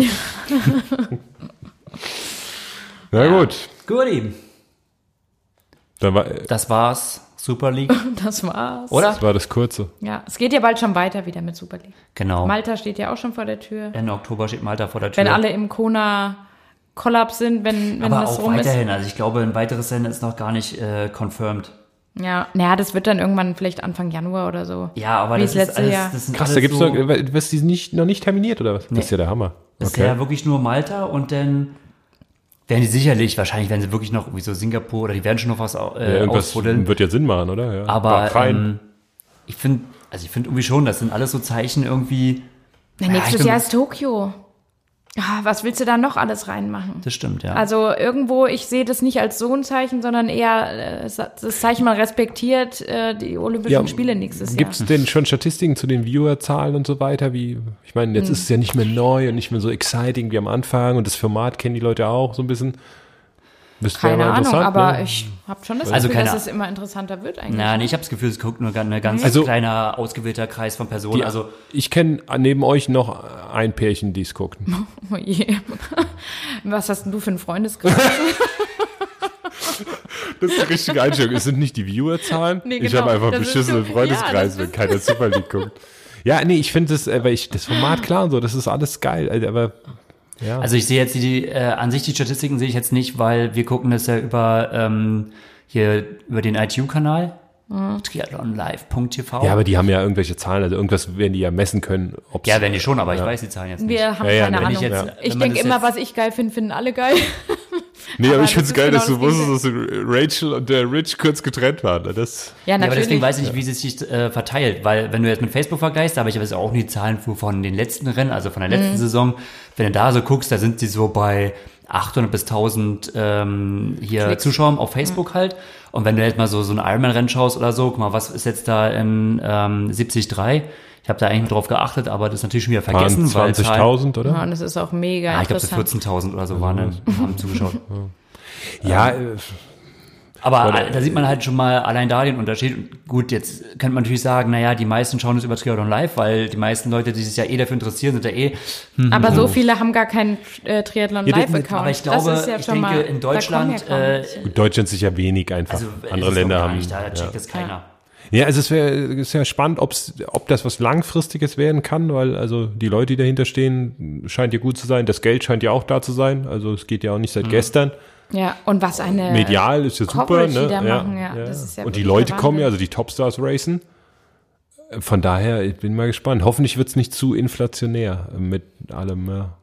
Na gut. Guti, Dann war, das war's. Super League, Das war's. oder? das war das Kurze. Ja, es geht ja bald schon weiter wieder mit Super League. Genau. Malta steht ja auch schon vor der Tür. Ende Oktober steht Malta vor der Tür. Wenn alle im Kona Kollaps sind, wenn, wenn Aber das auch rum weiterhin. Also ich glaube, ein weiteres Rennen ist noch gar nicht äh, confirmed. ist. Ja, naja, das wird dann irgendwann vielleicht Anfang Januar oder so. Ja, aber das das ist letzte alles, Jahr. das sind Krass, da gibt's so, noch, was, die sind nicht, noch nicht terminiert, oder was? Das ist ja der Hammer. Das ist ja wirklich nur Malta und dann werden die sicherlich, wahrscheinlich werden sie wirklich noch irgendwie so Singapur oder die werden schon noch was au- ja, äh, irgendwas ausbuddeln. wird ja Sinn machen, oder? Ja. Aber ähm, ich finde, also ich finde irgendwie schon, das sind alles so Zeichen irgendwie. Na, Ja, nächstes bin- Jahr ist Tokio. Ah, was willst du da noch alles reinmachen? Das stimmt, ja. Also irgendwo, ich sehe das nicht als so ein Zeichen, sondern eher äh, das Zeichen, man respektiert äh, die Olympischen Ja, Spiele nächstes Gibt es denn schon Statistiken zu den Viewerzahlen und so weiter? Wie, ich meine, Hm. jetzt ist es ja nicht mehr neu und nicht mehr so exciting wie am Anfang und das Format kennen die Leute auch so ein bisschen. Jahr. Keine ja Ahnung, aber ne? ich habe schon das Also Gefühl, dass es immer interessanter wird eigentlich. Na, nee, ich habe das Gefühl, es guckt nur ein ganz Also- kleiner, ausgewählter Kreis von Personen. Die, also ich kenne neben euch noch ein Pärchen, die es gucken. Oh je. Was hast denn du für einen Freundeskreis? Das ist die richtige Einstellung. Es sind nicht die Viewerzahlen. Nee, Ich genau. habe einfach ist beschissenen ja, Freundeskreis, das wenn ist- keiner Super League guckt. Ja, nee, ich finde das, äh, weil ich das Format klar und so, das ist alles geil, aber ja. Also ich sehe jetzt die, äh, an sich die Statistiken sehe ich jetzt nicht, weil wir gucken das ja über ähm, hier über den ITU-Kanal, triathlonlive.tv. Mhm. ja, aber die haben ja irgendwelche Zahlen, also irgendwas werden die ja messen können. Ob's, Ja, werden die schon, aber ich weiß die Zahlen jetzt nicht. Wir haben Ja, ja, keine Ahnung. ich jetzt- Ich, denke immer, jetzt- was ich geil finde, finden alle geil. nee, aber, aber ich finde es geil, genau dass du das wusstest, dass Rachel und der Rich kurz getrennt waren. Das, Ja, Ja, aber natürlich. deswegen weiß ich nicht, wie es sich äh, verteilt, weil wenn du jetzt mit Facebook vergleichst, da habe ich aber jetzt auch die Zahlen von den letzten Rennen, also von der letzten Mhm. Saison. Wenn du da so guckst, da sind sie so bei 800 bis 1000 ähm, hier Klicks. Zuschauern auf Facebook halt. Und wenn du jetzt mal so, so ein Ironman-Rennen schaust oder so, guck mal, was ist jetzt da in ähm, 73? Ich habe da eigentlich drauf geachtet, aber das ist natürlich schon wieder vergessen, weil Zahlen, 20.000, oder? Ja, und das ist auch mega ah, ich glaube, so interessant. 14.000 oder so waren, dann, haben zugeschaut. Ja, äh, Aber Oder- da sieht man halt schon mal allein da den Unterschied. Und Gut, jetzt könnte man natürlich sagen, naja, die meisten schauen es über Triathlon Live, weil die meisten Leute, die sich ja eh dafür interessieren, sind ja eh. Aber so viele haben gar keinen äh, Triathlon Live-Account. Aber ich glaube, das ist ja ich schon denke, mal, in Deutschland, ja äh, Deutschland ist sicher wenig einfach. also es Andere ist Länder haben. nicht, da checkt ja. das keiner. Ja, also es wäre ist ja spannend, ob's, ob das was Langfristiges werden kann, weil also die Leute, die dahinter stehen, scheint ja gut zu sein. Das Geld scheint ja auch da zu sein. Also es geht ja auch nicht Mhm. seit gestern. Ja, und was eine Medial ist ja super. Coverage, Ne? die da machen, ja. Das ist ja Und die Leute kommen ja, also die Topstars racen. Von daher, ich bin mal gespannt. Hoffentlich wird's nicht zu inflationär mit allem. Ja.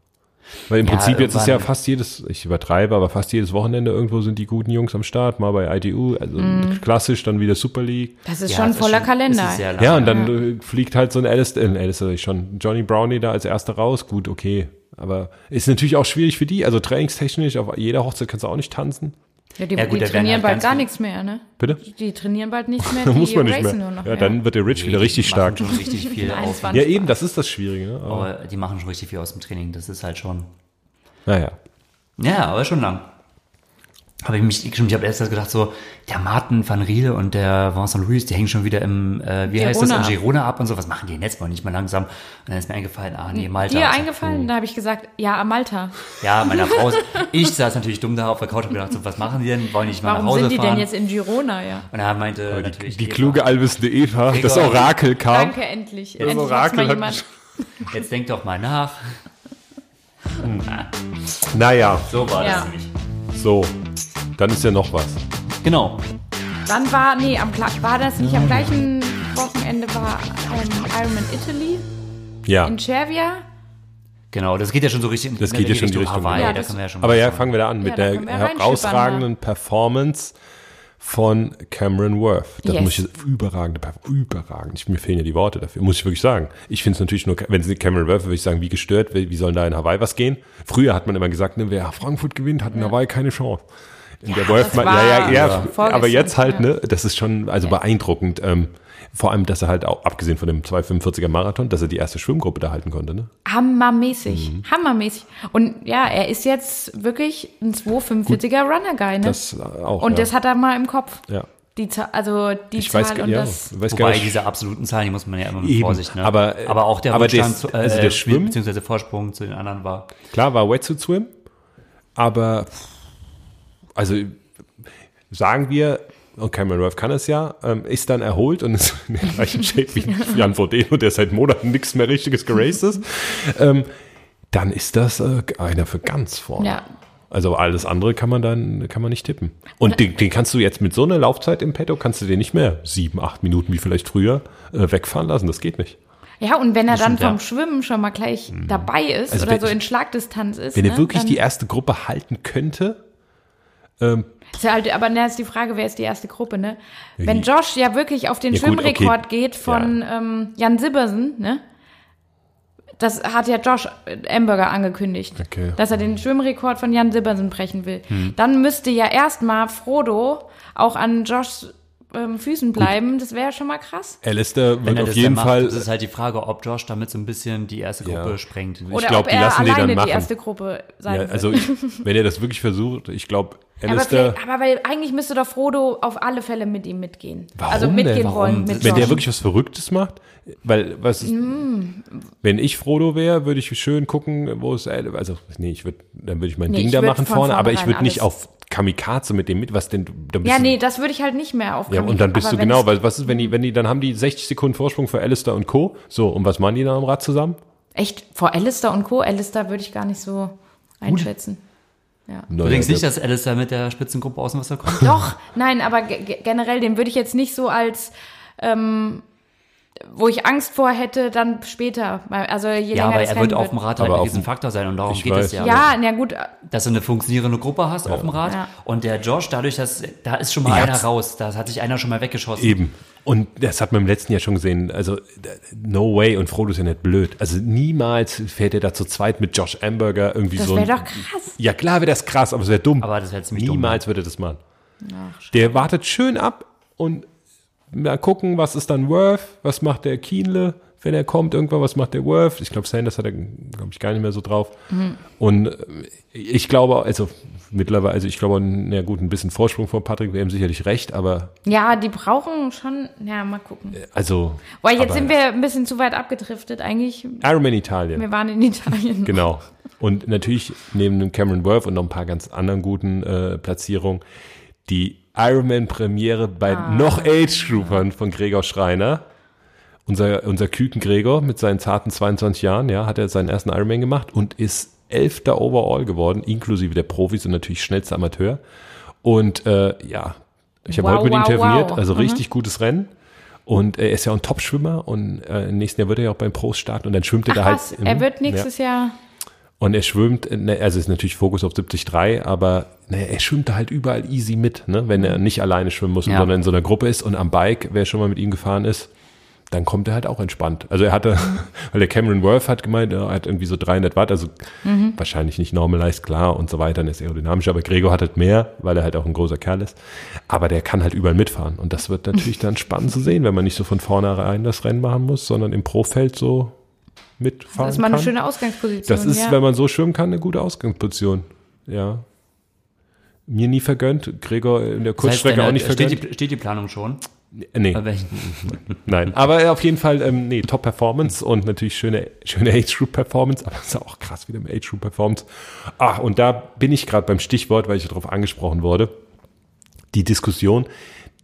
Weil im Ja, Prinzip jetzt ist ja fast jedes, ich übertreibe, aber fast jedes Wochenende irgendwo sind die guten Jungs am Start, mal bei ITU, also klassisch, dann wieder Super League. Das ist Ja, schon das ist voller schon- Kalender. ist lang. Ja, und dann äh, fliegt halt so ein Alistair, äh, Alistair sag ich schon, Johnny Brownie da als erster raus. Gut, okay. Aber ist natürlich auch schwierig für die. Also trainingstechnisch, auf jeder Hochzeit kannst du auch nicht tanzen. Ja, die, Ja, gut, die trainieren halt bald gar nichts mehr, ne? Bitte? Die trainieren bald nichts mehr, die muss man nicht mehr. nur noch. ja, dann wird der Rich wieder Nee, richtig die stark. Machen schon richtig viel auf. 21. Ja, eben, das ist das Schwierige. Ne? Aber, Aber die machen schon richtig viel aus dem Training. Das ist halt schon. naja. Ja, aber schon lang. Habe ich mich, ich habe erst gedacht so, der Martin van Riel und der Vincent Louis, die hängen schon wieder im, äh, wie heißt das, Girona in Girona ab und so, was machen die denn jetzt mal nicht mal langsam? Und dann ist mir eingefallen, ah nee, Malta. Dir eingefallen? Da habe ich gesagt, ja, Malta. Ja, meiner Frau, ich saß natürlich dumm da auf der Couch und gedacht so, was machen die denn? Wollen die nicht mal Warum nach Hause sind die fahren? denn jetzt in Girona, ja? Und er meinte natürlich, Die Eva, kluge allwissende Eva, das Gregor. Orakel kam. Danke, endlich. Das endlich Orakel mal hat jemand. Jetzt denk doch mal nach. Naja, So war Ja. das nämlich. so. Dann ist ja noch was. Genau. Wann war, nee, am, war das nicht am gleichen Wochenende, war ähm, Ironman Italy Ja. in Cervia? Genau, das geht ja schon so richtig Das geht ja schon in die Richtung, Hawaii, genau. Ja, da das- können wir ja schon Aber ja, fangen wir da an mit der herausragenden Performance von Cameron Worth. Das Yes. muss ich überragende, überragend. Ich, mir fehlen ja die Worte dafür, muss ich wirklich sagen. Ich finde es natürlich nur, wenn es Cameron Worth, würde ich sagen, wie gestört, wie, wie soll da in Hawaii was gehen? Früher hat man immer gesagt, ne, wer Frankfurt gewinnt, hat in Hawaii keine Chance. In der das mal- war ja, ja, ja, aber jetzt halt, ja. ne, das ist schon, also beeindruckend. Ähm, vor allem, dass er halt auch, abgesehen von dem 245er Marathon, dass er die erste Schwimmgruppe da halten konnte, ne? Hammermäßig. Mhm. Hammermäßig. Und ja, er ist jetzt wirklich ein 245er Runner-Guy, ne? Das auch. Und ja. das hat er mal im Kopf. ja. Die Zahl, also die Ich Zahl weiß, und ja, das. weiß Wobei nicht. diese absoluten Zahlen, die muss man ja immer mit Eben, Vorsicht, ne? aber, aber auch der aber Rückstand, zu- also äh, der Schwimm- beziehungsweise Vorsprung zu den anderen war. Klar war Wetsuit Swim, aber also sagen wir, und Cameron Worth kann es ja, ähm, ist dann erholt und ist in der gleichen Shape wie Jan Frodeno, der seit Monaten nichts mehr richtiges geraced ist, ähm, dann ist das äh, einer für ganz vorne. Ja. Also alles andere kann man dann kann man nicht tippen. Und den, den kannst du jetzt mit so einer Laufzeit im Petto, kannst du den nicht mehr sieben, acht Minuten wie vielleicht früher äh, wegfahren lassen. Das geht nicht. Ja, und wenn er dann vom Schwimmen schon mal gleich dabei ist Also oder wenn- so in Schlagdistanz ist. Wenn ne, er wirklich dann, die erste Gruppe halten könnte, Ist ja halt, aber ne, ist die Frage, wer ist die erste Gruppe, ne? Wenn Josh ja wirklich auf den Ja, Schwimmrekord okay. geht von ähm, Jan Sibbersen, ne? Das hat ja Josh Amberger angekündigt, Okay. dass er den Schwimmrekord von Jan Sibbersen brechen will. Dann müsste ja erstmal Frodo auch an Joshs ähm, Füßen bleiben. Das wäre ja schon mal krass. Alistair Wenn wird er auf das jeden dann macht, Fall das ist halt die Frage, ob Josh damit so ein bisschen die erste Gruppe Ja. sprengt. Oder glaub, ob die er lassen die dann alleine die, machen. erste Gruppe sein Ja, also ich, wenn er das wirklich versucht, ich glaube, aber, Alistair, vielleicht, aber weil eigentlich müsste doch Frodo auf alle Fälle mit ihm mitgehen. Warum also denn? mitgehen Warum? wollen mit wenn der wirklich was Verrücktes macht, weil was Mm. wenn ich Frodo wäre, würde ich schön gucken, wo es, also nee, ich würde, dann würde ich mein Nee, Ding ich da würd machen vorne, aber ich würde nicht auf Kamikaze mit dem mit, was denn, dann bist Ja, du- nee, das würde ich halt nicht mehr auf Ja, und dann bist aber du genau, weil was ist, wenn die, wenn die, dann haben die 60 Sekunden Vorsprung für Alistair und Co. So, und was machen die dann am Rad zusammen? Echt, vor Alistair und Co. Alistair würde ich gar nicht so einschätzen. Du denkst nicht, dass Alistair mit der Spitzengruppe aus dem Wasser kommt? Doch, nein, aber ge ge- generell, den würde ich jetzt nicht so als, ähm, wo ich Angst vor hätte, dann später. Also je Ja, länger aber das er wird auf dem Rad halt Aber ein auf Riesenfaktor sein und darum Ich geht weiß. es ja. Ja, na gut, Dass du eine funktionierende Gruppe hast auf dem Rad Ja. und der Josh, dadurch, dass da ist schon mal Ja. einer raus, da hat sich einer schon mal weggeschossen. Eben. Und das hat man im letzten Jahr schon gesehen. Also, no way. Und Frodo ist ja nicht blöd. Also, niemals fährt er da zu zweit mit Josh Amberger irgendwie das so ein. wäre doch krass. Ja, klar wäre das krass, aber es wäre dumm. Aber das wäre ziemlich dumm, Niemals würde er das machen. der wartet schön ab und mal gucken, was ist dann Worth, was macht der Kienle, wenn er kommt, irgendwann, was macht der Worth. Ich glaube, Sanders hat er, glaube ich, gar nicht mehr so drauf. Mhm. Und äh, ich glaube, also mittlerweile, also ich glaube, na gut, ein bisschen Vorsprung von Patrick wäre ihm sicherlich recht, aber Ja, die brauchen schon, ja, mal gucken. also. Weil jetzt aber sind wir ein bisschen zu weit abgedriftet. Eigentlich, Ironman Italien. wir waren in Italien. Genau. Und natürlich neben dem Cameron Worth und noch ein paar ganz anderen guten äh, Platzierungen die Ironman-Premiere bei Ah. noch Age-Groupern von Gregor Schreiner. Unser, unser Küken Gregor mit seinen zarten 22 Jahren, ja, hat er seinen ersten Ironman gemacht und ist elfter Overall geworden, inklusive der Profis und natürlich schnellster Amateur. Und äh, ja, ich habe Wow, heute mit ihm wow, telefoniert, wow. also Mhm. richtig gutes Rennen. Und er ist ja auch ein Top-Schwimmer und äh, im nächsten Jahr wird er ja auch beim Pros starten und dann schwimmt er Ach da halt. er Mhm. wird Ja. nächstes Jahr, Und er schwimmt, ne, also ist natürlich Fokus auf 73, aber ne, er schwimmt da halt überall easy mit, ne, wenn er nicht alleine schwimmen muss, Ja. sondern in so einer Gruppe ist und am Bike, wer schon mal mit ihm gefahren ist, dann kommt er halt auch entspannt. Also er hatte, weil der Cameron Worth hat gemeint, er hat irgendwie so 300 Watt, also wahrscheinlich nicht normalized, klar und so weiter, und ist aerodynamisch, aber Gregor hat halt mehr, weil er halt auch ein großer Kerl ist. Aber der kann halt überall mitfahren und das wird natürlich dann spannend zu sehen, wenn man nicht so von vornherein das Rennen machen muss, sondern im Profeld so mitfahren das ist mal eine kann. schöne Ausgangsposition. Das ist, ja. wenn man so schwimmen kann, eine gute Ausgangsposition. Ja. mir nie vergönnt, Gregor in der Das heißt, Kurzstrecke auch nicht steht, vergönnt. die, steht die Planung schon? Äh, nee, nein. Aber auf jeden Fall, ähm, nee, Top-Performance und natürlich schöne, schöne Age-Group-Performance, aber es ist auch krass wieder mit Age-Group-Performance. Ah, und da bin ich gerade beim Stichwort, weil ich darauf angesprochen wurde. Die Diskussion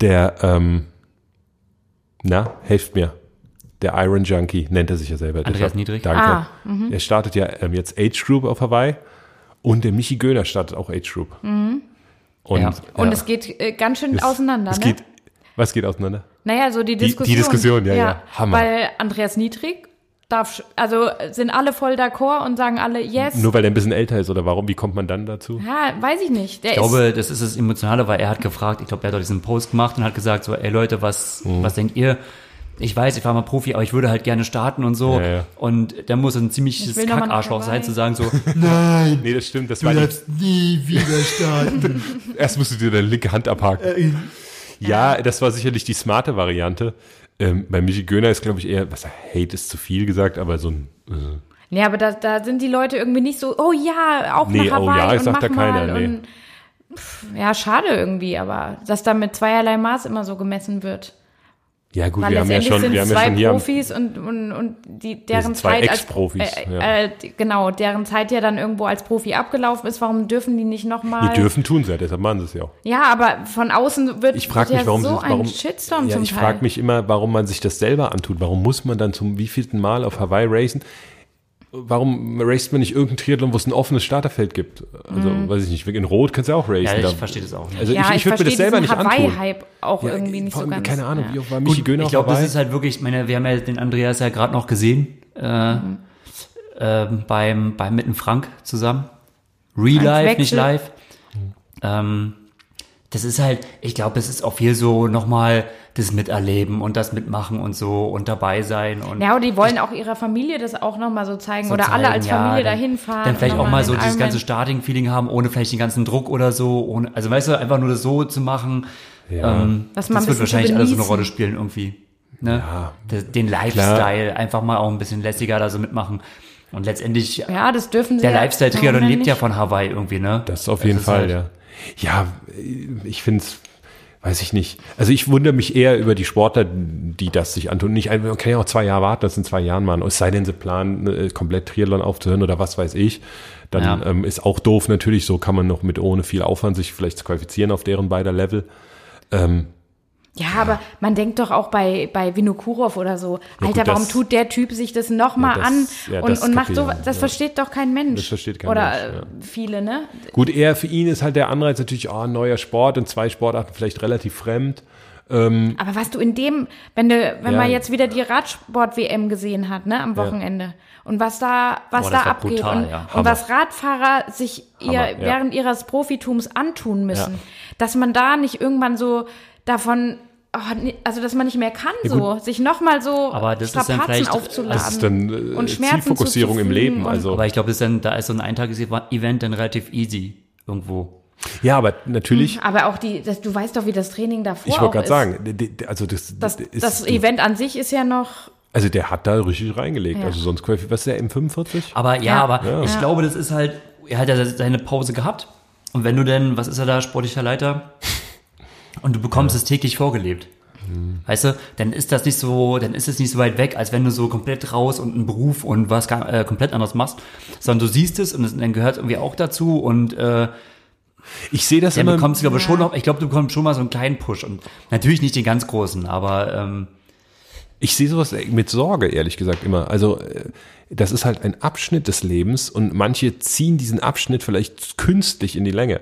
der, ähm, na, helft mir. Der Iron Junkie nennt er sich ja selber. Andreas Deshalb- Niedrig? Danke. Ah, er startet ja ähm, jetzt Age Group auf Hawaii und der Michi Göhner startet auch Age Group. Und, Ja. Und ja, es geht äh, ganz schön es- auseinander, es ne? geht, was geht auseinander? naja, so die die Diskussion. Diskussion, ja, ja. Hammer. Weil Andreas Niedrig darf, also sind alle voll d'accord und sagen alle yes. Nur weil der ein bisschen älter ist oder warum? Wie kommt man dann dazu? ja, weiß ich nicht. Der Ich glaube, das ist das Emotionale, weil er hat gefragt, ich glaube, er hat doch diesen Post gemacht und hat gesagt so, ey Leute, was, Mhm. was denkt ihr? Ich weiß, ich war mal Profi, aber ich würde halt gerne starten und so. Ja, ja. Und der muss ein ziemliches Ich Kackarschloch sein, zu sagen so, Nee, das stimmt. Das war die, nie wieder starten. erst musst du dir deine linke Hand abhaken. ja, das war sicherlich die smarte Variante. Ähm, bei Michi Göhner ist, glaube ich, eher, was Hate ist zu viel gesagt, aber so ein, äh, Nee, aber da, da sind die Leute irgendwie nicht so, oh ja, auch Nee, nach oh Hawaii ja, und sagt mach da keiner, mal. nee. Und, pff, ja, schade irgendwie, aber dass da mit zweierlei Maß immer so gemessen wird. Ja gut, Weil wir haben ja schon, wir haben ja zwei schon hier, Profis und, und, und die, deren zwei Zeit als Ex-Profis, äh, ja. äh, genau, deren Zeit ja dann irgendwo als Profi abgelaufen ist. Warum dürfen die nicht nochmal? die dürfen tun sie ja, deshalb machen sie es ja auch. Ja, aber von außen wird, Ich frage wird mich, ja warum so sie- warum, ein Shitstorm ja, zum ich frage mich immer, warum man sich das selber antut. Warum muss man dann zum wievielten Mal auf Hawaii racen? Warum raced man nicht irgendein Triathlon, wo es ein offenes Starterfeld gibt? Also, weiß ich nicht, in Rot kannst du ja auch racen. Ja, ich verstehe das auch nicht. also ja, ich, ich, würde mir das selber nicht antun. Hawaii-Hype auch Ja, irgendwie nicht so ganz. Keine Ahnung, ja. wie war Michi Göhner ich glaube, das ist halt wirklich, ich meine, wir haben ja den Andreas ja gerade noch gesehen, äh, Mhm. ähm, beim, beim mit dem Frank zusammen. Real life, nicht live. Ähm, das ist halt, ich glaube, es ist auch viel so nochmal das Miterleben und das Mitmachen und so und dabei sein und Ja, und die wollen auch ihrer Familie das auch nochmal so zeigen so oder alle zeigen, als ja, Familie dann- dahin fahren. Dann vielleicht auch mal so dieses Ironman- ganze Starting-Feeling haben, ohne vielleicht den ganzen Druck oder so. Ohne, also weißt du, einfach nur das so zu machen, Ja. ähm, das wird wahrscheinlich alles so eine. Rolle spielen irgendwie. Ne? Ja. Das, den Lifestyle einfach mal auch ein bisschen lässiger da so mitmachen. Und letztendlich, Ja, das dürfen sie der ja Lifestyle-Triathlon lebt ja von Hawaii irgendwie, ne? Das auf jeden ist Fall, halt- ja. Ja, ich finde es, weiß ich nicht. Also ich wundere mich eher über die Sportler, die das sich antun. Nicht, man kann ja auch zwei Jahre warten, das sind zwei Jahren machen. Es sei denn, sie planen, äh, komplett Triathlon aufzuhören oder was weiß ich. Dann Ja. ähm, ist auch doof natürlich. So kann man noch mit ohne viel Aufwand sich vielleicht qualifizieren auf deren beider Level. Ähm, Ja, aber man denkt doch auch bei, bei Vinokurov oder so, Ja, Alter, gut, warum das- tut der Typ sich das nochmal Ja, an ja, und, und macht so, das ja. versteht doch kein Mensch. Das versteht kein oder Mensch, ja. viele, ne? gut, eher für ihn ist halt der Anreiz natürlich, oh, ein neuer Sport und zwei Sportarten vielleicht relativ fremd. Aber was du in dem, wenn du, wenn Ja. man jetzt wieder die Radsport-WM gesehen hat, ne, am Wochenende, und was da, was Boah, da abgeht brutal, und, ja. und was Radfahrer sich ihr Hammer, ja. während ihres Profitums antun müssen, Ja. dass man da nicht irgendwann so davon, oh, also dass man nicht mehr kann, so, sich nochmal so Aber das ist dann vielleicht- aufzuladen. Das ist dann äh, und Schmerzen Zielfokussierung im Leben. Also Aber ich glaube, das ist dann, da ist so ein Eintages-Event dann relativ easy irgendwo. ja, aber natürlich. Aber auch die, das, du weißt doch, wie das Training davor Ich auch wollte gerade sagen, also das, Das, ist, das Event an sich ist ja noch, also der hat da richtig reingelegt. Ja. Also sonst was ist der M45? Aber ja, Ja. aber Ja. ich Ja. glaube, das ist halt, er hat ja seine Pause gehabt. Und wenn du denn, was ist er da, sportlicher Leiter? Und du bekommst es täglich vorgelebt. Weißt du, dann ist das nicht so, dann ist es nicht so weit weg, als wenn du so komplett raus und einen Beruf und was gar, äh, komplett anderes machst, sondern du siehst es und es, dann gehört irgendwie auch dazu und äh, Ich sehe das dann immer. bekommst du glaube ich schon noch, ich glaube, du bekommst schon mal so einen kleinen Push und natürlich nicht den ganz großen, aber ähm, Ich sehe sowas mit Sorge, ehrlich gesagt, immer. Also, äh, das ist halt ein Abschnitt des Lebens und manche ziehen diesen Abschnitt vielleicht künstlich in die Länge.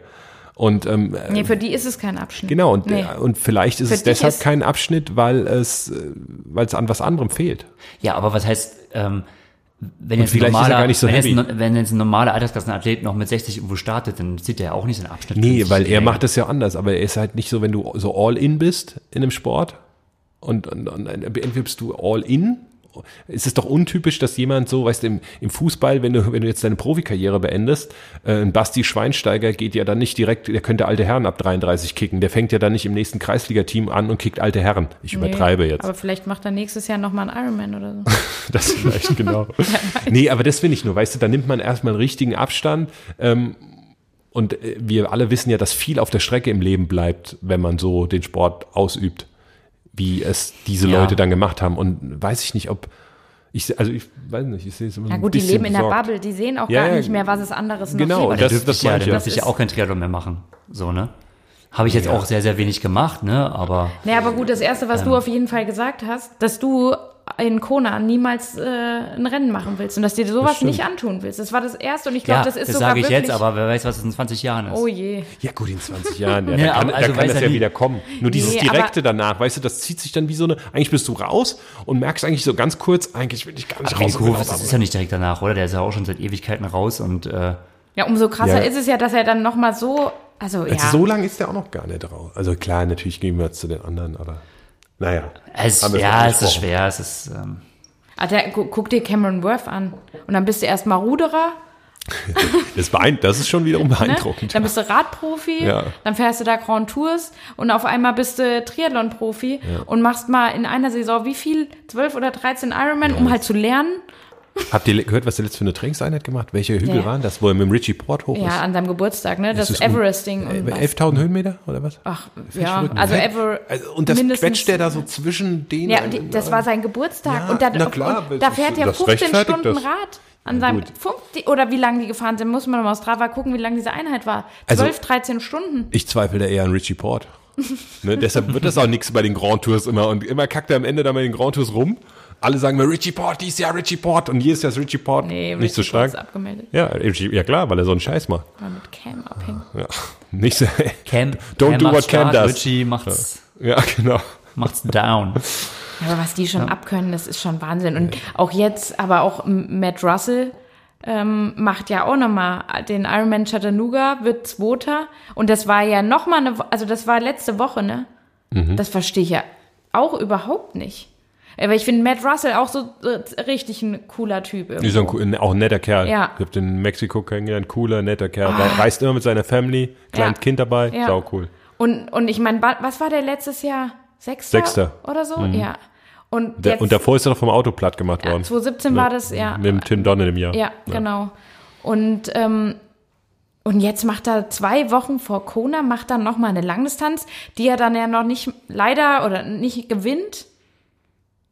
Und ähm, äh, nee, für die ist es kein Abschnitt. genau, und, Nee. äh, und vielleicht ist Für es deshalb ist- kein Abschnitt, weil es, äh, weil es an was anderem fehlt. Ja, aber was heißt, ähm, wenn jetzt, er normaler, gar nicht so wenn, jetzt ein, wenn jetzt ein normaler Altersklassenathlet noch mit 60 irgendwo startet, dann zieht er ja auch nicht seinen Abschnitt. Nee, weil er macht das ja anders, aber er ist halt nicht so, wenn du so all in bist in einem Sport und, und, und entweder bist du all in. Es ist doch untypisch, dass jemand so, weißt du, im, im Fußball, wenn du, wenn du jetzt deine Profikarriere beendest, äh, ein Basti Schweinsteiger geht ja dann nicht direkt, der könnte alte Herren ab 33 kicken. Der fängt ja dann nicht im nächsten Kreisliga-Team an und kickt alte Herren. Ich Nee, übertreibe jetzt. Aber vielleicht macht er nächstes Jahr nochmal einen Ironman oder so. Das vielleicht, genau. nee, aber das finde ich nur, weißt du, da nimmt man erstmal einen richtigen Abstand. Ähm, Und äh, wir alle wissen ja, dass viel auf der Strecke im Leben bleibt, wenn man so den Sport ausübt, wie es diese Ja. Leute dann gemacht haben. Und weiß ich nicht, ob ich, also ich weiß nicht, ich sehe es immer Ja ein gut, die leben in der. Bubble, die sehen auch Ja, gar ja, nicht mehr, was es anderes noch genau, gibt. Aber das- das ich ja, ja. dürfte ich ja auch kein Triathlon mehr machen. So, ne? Habe ich jetzt auch sehr, sehr wenig gemacht, ne? Aber Ja, aber gut, das Erste, was du auf jeden Fall gesagt hast, dass du in Kona niemals äh, ein Rennen machen willst und dass dir sowas nicht antun willst. Das war das Erste und ich glaube, ja, das das, ist sogar sage ich wirklich... jetzt, aber wer weiß, was es in 20 Jahren ist. Oh je. Ja gut, in 20 Jahren, ja, Ja, da kann, aber also da kann das ja ja nie. wieder kommen. Nur dieses Nee, Direkte danach, weißt du, das zieht sich dann wie so eine, eigentlich bist du raus und merkst eigentlich so ganz kurz, eigentlich will ich gar nicht Aber raus. Das ist ja nicht direkt danach, oder? Der ist ja auch schon seit Ewigkeiten raus und äh, Ja, umso krasser Ja. ist es ja, dass er dann nochmal so... Also, ja. Also so lang ist der auch noch gar nicht raus. Also klar, natürlich gehen wir jetzt zu den anderen, aber naja. wir ja, es ist schwer. Es ist, ähm, Ah, der, gu- guck dir Cameron Worth an. Und dann bist du erstmal Ruderer, Das, das ist schon wiederum ne? beeindruckend. dann bist du Radprofi, Ja. dann fährst du da Grand Tours und auf einmal bist du Triathlon-Profi und machst mal in einer Saison wie viel? 12 oder 13 Ironman, um halt zu lernen. Habt ihr gehört, was der letzte für eine Trainingseinheit gemacht? Welche Hügel Nee. waren das, wo er mit dem Richie Port hoch Ja, ist? an seinem Geburtstag, ne? Das, um- Everesting. und Äh, was. 11.000 Höhenmeter oder was? Ach, ja, verrückt. also ever. Also, und das quetscht der da so zwischen den. Ja, und die, das war sein Geburtstag. Ja, und da, na klar, und da das fährt er das 15 rechtfertigt Stunden das. Rad an seinem. 50, oder wie lange die gefahren sind, muss man mal aus Strava gucken, wie lange diese Einheit war. 12, Also- 13 Stunden. Ich zweifle da eher an Richie Port. ne, deshalb wird das auch nichts bei den Grand Tours immer. Und immer kackt er am Ende da bei den Grand Tours rum. Alle sagen mir Richie Port, dieses Jahr Richie Port. Und jedes Jahr ist Richie Port Nee, nicht so Richie Port stark. ist abgemeldet. Ja, Richie, ja klar, weil er so einen Scheiß macht. War mit Cam abhängen. Ja, nicht so. Cam, Don't Cam do what Cam does. Richie macht's, Ja, genau. macht's down. Aber was die schon abkönnen, das ist schon Wahnsinn. Und auch jetzt, aber auch Matt Russell ähm, macht ja auch nochmal den Ironman Chattanooga, wird Zweiter. Und das war ja nochmal eine, also das war letzte Woche, ne? Mhm. Das verstehe ich ja auch überhaupt nicht. Aber ich finde Matt Russell auch so äh, richtig ein cooler Typ. Irgendwo. Ist so ein, auch ein netter Kerl. Ja. Ich habe den in Mexiko kennengelernt. Cooler, netter Kerl. Re- Reist immer mit seiner Family. Kleines Ja. Kind dabei. Ja. Sau cool. Und, und ich meine, wa- was war der letztes Jahr? Sechster? Sechster. Oder so? Ja. Und, Der, jetzt, und davor ist er doch vom Auto platt gemacht worden. 2017 war das, ja. Mit dem Tim Donner im Jahr. Ja, genau. Und, ähm, und jetzt macht er zwei Wochen vor Kona, macht er nochmal eine Langdistanz, die er dann ja noch nicht, leider oder nicht gewinnt.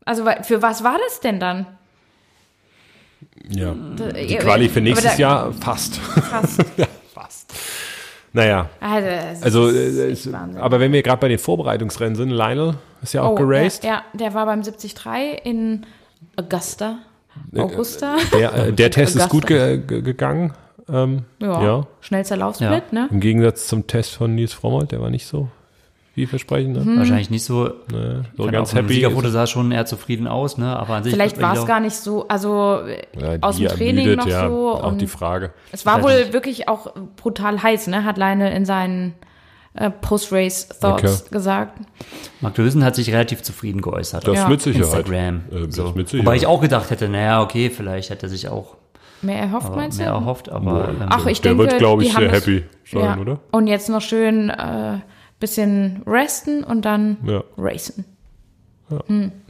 Also für was war das denn dann? ja. Die Quali für nächstes Jahr fast. Fast. ja, fast. Naja, Also, es also, ist äh, aber wenn wir gerade bei den Vorbereitungsrennen sind, Lionel ist ja auch Oh, geraced. Ja, ja, der war beim 73 in Augusta. Augusta. Der, äh, der Test ist Augusta. gut ge ge gegangen. Ähm, Ja. ja. Schnellster Laufsplit, ne? Im Gegensatz zum Test von Nils Frommold, der war nicht so vielversprechend. Ne? Mhm. Wahrscheinlich nicht so, Ne? So ganz auch im happy. Siegerfoto sah schon eher zufrieden aus, ne? Aber an sich Vielleicht war es gar nicht so, also Ja, aus dem Training ermüdet, noch ja, so. Auch die Frage. es war wohl nicht. wirklich auch brutal heiß, ne? Hat Leine in seinen äh, Post-Race-Thoughts Okay. gesagt. Mark Dösen hat sich relativ zufrieden geäußert. Das Ja. mit Sicherheit. Instagram. Äh, das so. mit Sicherheit. Wobei ich auch gedacht hätte, naja, okay, vielleicht hätte er sich auch Mehr erhofft, aber meinst du? mehr erhofft, aber ähm, Ach, ich Der denke, wird, glaube ich, sehr happy sein, ja. oder? Und jetzt noch schön äh, bisschen resten und dann Ja. racen.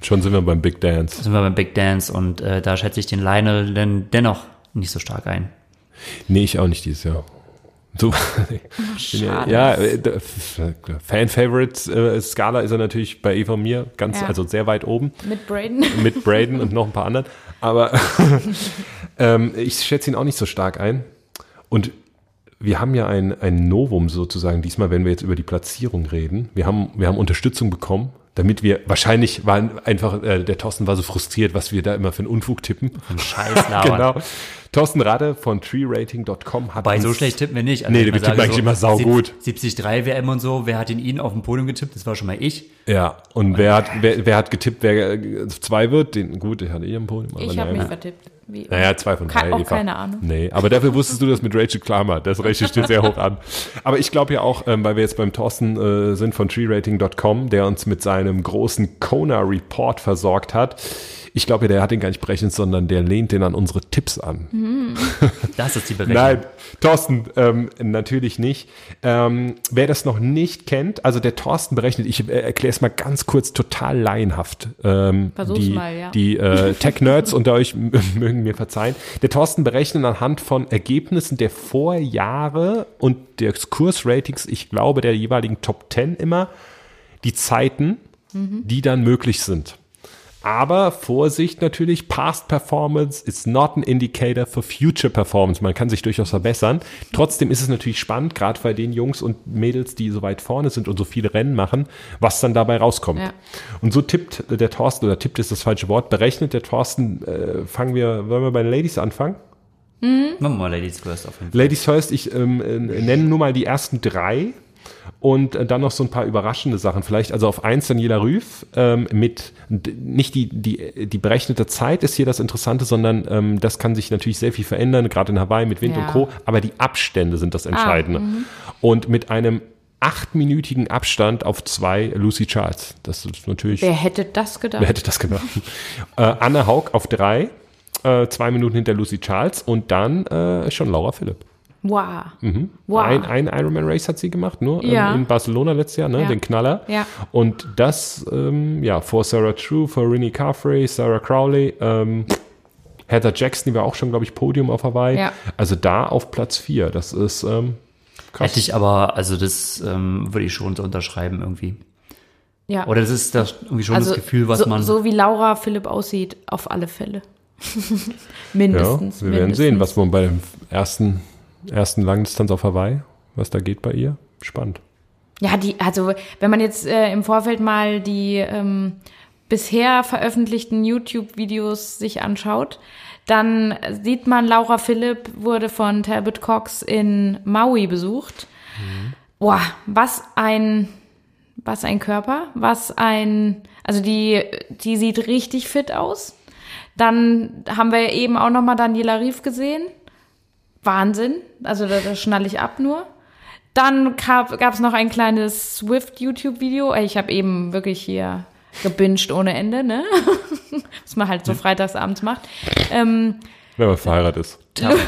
Schon sind wir beim Big Dance. sind wir beim Big Dance und äh, da schätze ich den Lionel denn dennoch nicht so stark ein. Nee, ich auch nicht dieses Jahr. So, schade. ja, äh, d- Fan-Favorite-Skala ist er natürlich bei Eva und mir ganz, Ja. also sehr weit oben. Mit Braden. mit Braden und noch ein paar anderen. Aber ähm, ich schätze ihn auch nicht so stark ein. Und wir haben ja ein, ein Novum sozusagen diesmal, wenn wir jetzt über die Platzierung reden. Wir haben, wir haben Unterstützung bekommen, damit wir, wahrscheinlich waren einfach, äh, der Thorsten war so frustriert, was wir da immer für einen Unfug tippen. Scheiß. Genau. Thorsten Radde von treerating.com hat Bei so schlecht tippen wir nicht. Also Nee, wir man tippen eigentlich immer saugut. 73 WM und so, wer hat in ihn auf dem Podium getippt? Das war schon mal ich. Ja, und wer hat, wer, wer hat getippt, wer äh, zwei wird? Den, gut, der hatte eh im Podium. aber Ich habe mich vertippt. Wie, Naja, zwei von Ke- drei. auch Eva. keine Ahnung. Nee, aber dafür wusstest du das mit Rachel Klammer. Das Rachel steht sehr hoch an. Aber ich glaube ja auch, ähm, weil wir jetzt beim Thorsten äh, sind von treerating.com, der uns mit seinem großen Kona Report versorgt hat. Ich glaube, der hat den gar nicht berechnet, sondern der lehnt den an unsere Tipps an. Das ist die Berechnung. Nein, Thorsten, ähm, natürlich nicht. Ähm, wer das noch nicht kennt, also der Thorsten berechnet, ich äh, erkläre es mal ganz kurz, total laienhaft. Ähm, Versuch's die mal, ja. die äh, Tech-Nerds unter euch mögen mir verzeihen. Der Thorsten berechnet anhand von Ergebnissen der Vorjahre und des Kursratings, ich glaube, der jeweiligen Top 10 immer, die Zeiten, Mhm. die dann möglich sind. Aber Vorsicht natürlich, Past Performance is not an indicator for future performance. Man kann sich durchaus verbessern. Trotzdem ist es natürlich spannend, gerade bei den Jungs und Mädels, die so weit vorne sind und so viele Rennen machen, was dann dabei rauskommt. Ja. Und so tippt der Thorsten, oder tippt ist das falsche Wort, berechnet der Thorsten, äh, fangen wir, wollen wir bei den Ladies anfangen? Machen wir mal Ladies first auf jeden Fall. Ladies first, ich ähm, äh, nenne nur mal die ersten drei und äh, dann noch so ein paar überraschende Sachen. Vielleicht also auf eins Daniela Rüff ähm, mit nicht die, die, die berechnete Zeit ist hier das Interessante, sondern ähm, das kann sich natürlich sehr viel verändern, gerade in Hawaii mit Wind Ja. Ah, und Co. Aber die Abstände sind das Entscheidende. mhm. und mit einem achtminütigen Abstand auf zwei Lucy Charles. Das ist natürlich. Wer hätte das gedacht? Wer hätte das gedacht? äh, Anne Haug auf drei, äh, zwei Minuten hinter Lucy Charles und dann äh, schon Laura Philipp. Wow. Wow. Ein, ein Ironman Race hat sie gemacht, nur ähm, Ja. in Barcelona letztes Jahr, ne, Ja. den Knaller. Ja. Und das, ähm, ja, vor Sarah True, vor Rini Carfrey, Sarah Crowley, ähm, Heather Jackson, die war auch schon, glaube ich, Podium auf Hawaii. Ja. Also da auf Platz vier. Das ist ähm, krass. Hätte ich aber, also das ähm, würde ich schon so unterschreiben irgendwie. ja. Oder das ist das irgendwie schon also das Gefühl, was so, man. so wie Laura Philipp aussieht, auf alle Fälle. ja, mindestens. wir werden mindestens. sehen, was man bei dem ersten, ersten Langdistanz auf Hawaii, was da geht bei ihr. Spannend. Ja, die, also wenn man jetzt äh, im Vorfeld mal die ähm, bisher veröffentlichten YouTube-Videos sich anschaut, dann sieht man, Laura Philipp wurde von Talbot Cox in Maui besucht. Boah, was ein, was ein Körper, was ein, also die, die sieht richtig fit aus. Dann haben wir eben auch noch mal Daniela Rief gesehen. Wahnsinn. Also da, da schnalle ich ab nur. Dann gab es noch ein kleines Swift-YouTube-Video. Ich habe eben wirklich hier gebinged ohne Ende, ne? Was man halt so freitagsabends macht. Ähm, Wenn man verheiratet ist.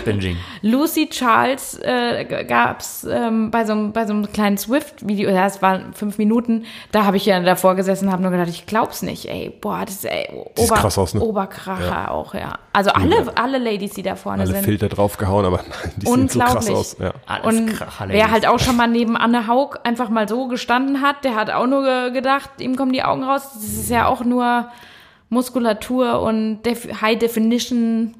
Binging. Lucy Charles äh, g- gab's ähm, bei, so, einem- bei so einem kleinen Swift-Video, ja, es waren fünf Minuten, da habe ich ja davor gesessen und habe nur gedacht, ich glaub's nicht, ey, boah, das ist ey, sieht krass aus, ne? Oberkracher auch, ja. Also alle, alle Ladies, die da vorne Alle sind. Filter draufgehauen, aber nein, die sehen so krass Unglaublich. aus. Ja. Alles Und Kracher, wer halt auch schon mal neben Anne Haug einfach mal so gestanden hat, der hat auch nur ge gedacht, ihm kommen die Augen raus. Das ist ja auch nur Muskulatur und Def High Definition.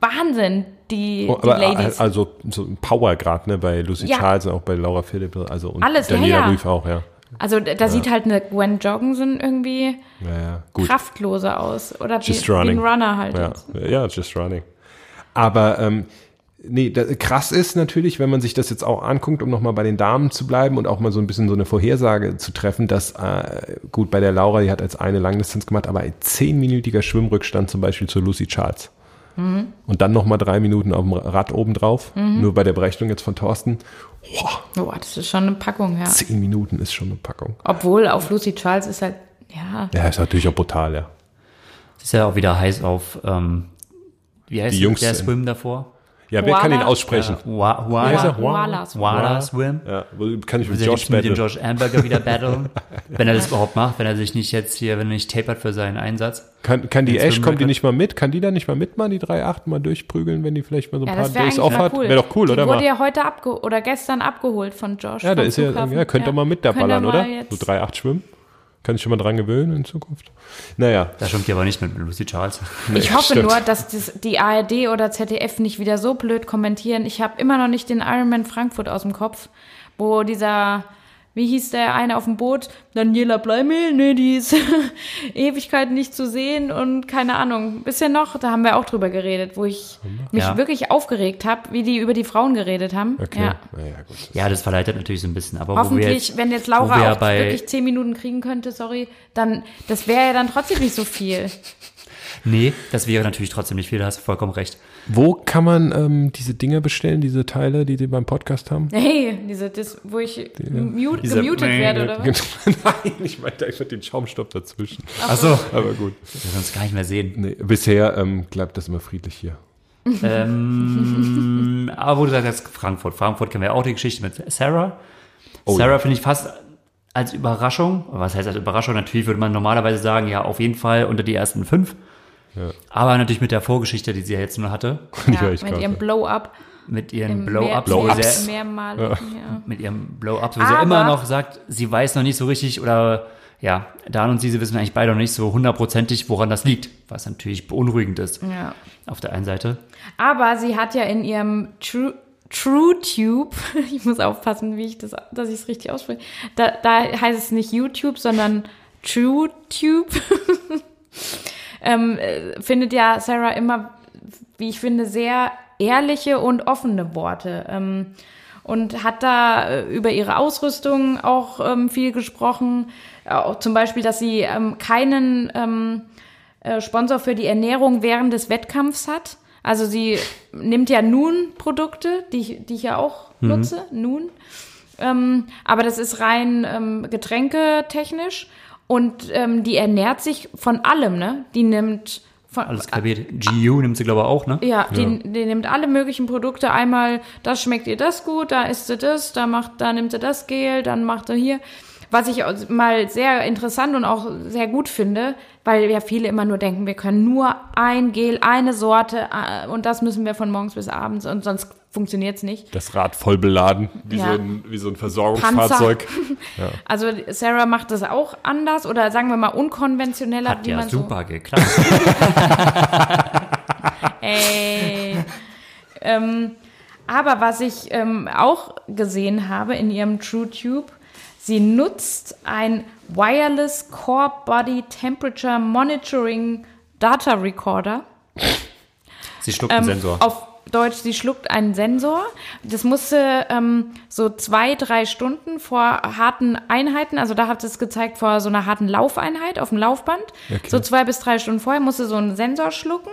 Wahnsinn, die, Oh, die aber Ladies. äh, also so ein Power gerade, ne, bei Lucy Ja. Charles und auch bei Laura Philipp, also und Alles, ja, Daniela ja. Rüff auch, ja. Also da da sieht halt eine Gwen Jorgensen irgendwie Ja, ja, gut. kraftloser aus. Oder wie, Just wie running. ein Runner halt. Ja, ja, just running. Aber ähm, nee, da, krass ist natürlich, wenn man sich das jetzt auch anguckt, um nochmal bei den Damen zu bleiben und auch mal so ein bisschen so eine Vorhersage zu treffen, dass äh, gut bei der Laura, die hat als eine Langdistanz gemacht, aber ein zehnminütiger Schwimmrückstand zum Beispiel zu Lucy Charles. Mhm. Und dann nochmal drei Minuten auf dem Rad obendrauf. Nur bei der Berechnung jetzt von Thorsten. Boah, Boah, das ist schon eine Packung, ja. zehn Minuten ist schon eine Packung. Obwohl auf Lucy Charles ist halt, ja. Ja, ist natürlich auch brutal, ja. ist ja auch wieder heiß auf, ähm, wie heißt Die Jungs der Swim davor? Ja, wer kann ihn aussprechen? Wa er? Wa Wala. Wala Swim. Ja, kann ich mit Will Josh mit dem? Josh Amberger wieder battlen? wenn er das überhaupt macht, wenn er sich nicht jetzt hier, wenn er nicht tapert für seinen Einsatz. Kann, kann die Ash, kommt die nicht mal mit? Kann die da nicht mal mitmachen, die 3,8 mal durchprügeln, wenn die vielleicht mal so ein Ja, paar Days off hat? cool. Wäre doch cool, die oder? wurde Mal? ja heute abge oder gestern abgeholt von Josh. Ja, da ist ja, ja, könnt ihr mal mit da ballern, oder? So 3,8 schwimmen. Kann ich schon mal dran gewöhnen in Zukunft. Naja, Da schwimmt die aber nicht mit Lucy Charles. Ich hoffe stimmt. nur, dass das, die ARD oder ZDF nicht wieder so blöd kommentieren. Ich habe immer noch nicht den Ironman Frankfurt aus dem Kopf, wo dieser, wie hieß der eine auf dem Boot? Daniela Bleimel? Nee, die ist Ewigkeiten nicht zu sehen und keine Ahnung. Bisher noch, da haben wir auch drüber geredet, wo ich mich Ja. wirklich aufgeregt habe, wie die über die Frauen geredet haben. okay. Ja. Naja, gut. Ja, das verleitet natürlich so ein bisschen. Aber wo wir Hoffentlich, jetzt, wenn jetzt wir Laura ja auch wirklich zehn Minuten kriegen könnte, sorry, dann, das wäre ja dann trotzdem nicht so viel. Nee, das wäre natürlich trotzdem nicht viel, da hast du vollkommen recht. Wo kann man ähm, diese Dinger bestellen, diese Teile, die die beim Podcast haben? Hey, diese, das, wo ich mute, Diese- gemutet werde, oder was? Nein, ich meinte einfach den Schaumstoff dazwischen. Achso, Aber gut. wir sonst gar nicht mehr sehen. Nee, bisher ähm, bleibt das immer friedlich hier. ähm, aber wo du sagst, Frankfurt. Frankfurt kennen wir auch die Geschichte mit Sarah. Oh, Sarah ja. finde ich fast als Überraschung, was heißt als Überraschung? Natürlich würde man normalerweise sagen, ja, auf jeden Fall unter die ersten fünf. Aber natürlich mit der Vorgeschichte, die sie ja jetzt nur hatte, Ja, ich mit ihrem Blow-up. mit ihren Blow-ups, sie, Mehrmaligen, ja. mit ihrem Blow-up, wo sie Aber- immer noch sagt, sie weiß noch nicht so richtig oder ja, Dan und sie, sie wissen eigentlich beide noch nicht so hundertprozentig, woran das liegt, was natürlich beunruhigend ist ja. auf der einen Seite. Aber sie hat ja in ihrem True, True Tube, ich muss aufpassen, wie ich das, dass ich es richtig ausspreche. Da, da heißt es nicht YouTube, sondern True Tube. ähm, äh, findet ja Sarah immer, wie ich finde, sehr ehrliche und offene Worte. Ähm, und hat da äh, über ihre Ausrüstung auch ähm, viel gesprochen. Auch zum Beispiel, dass sie ähm, keinen ähm, äh, Sponsor für die Ernährung während des Wettkampfs hat. Also sie nimmt ja Nun-Produkte, die, ich- die ich ja auch nutze, Nun. Ähm, aber das ist rein ähm, getränketechnisch und ähm, die ernährt sich von allem, ne? Die nimmt von Alles kapiert. GU nimmt sie, glaube ich, auch, ne? ja, die, die nimmt alle möglichen Produkte. Einmal, das schmeckt ihr das gut, da isst sie das, da macht, da nimmt sie das Gel, dann macht sie hier. Was ich mal sehr interessant und auch sehr gut finde, weil ja viele immer nur denken, wir können nur ein Gel, eine Sorte äh, und das müssen wir von morgens bis abends und sonst funktioniert's nicht. Das Rad voll beladen, wie, Ja. so, ein, wie so ein Versorgungsfahrzeug. Also Sarah macht das auch anders oder sagen wir mal unkonventioneller, Hat wie ja man super geklappt. so. Ey. ähm, aber was ich ähm, auch gesehen habe in ihrem TrueTube, sie nutzt ein Wireless Core Body Temperature Monitoring Data Recorder. Sie schluckt einen Ähm, Sensor. Auf Deutsch, sie schluckt einen Sensor. Das musste ähm, so zwei, drei Stunden vor harten Einheiten, also da hat es gezeigt vor so einer harten Laufeinheit auf dem Laufband. So zwei bis drei Stunden vorher musste so einen Sensor schlucken.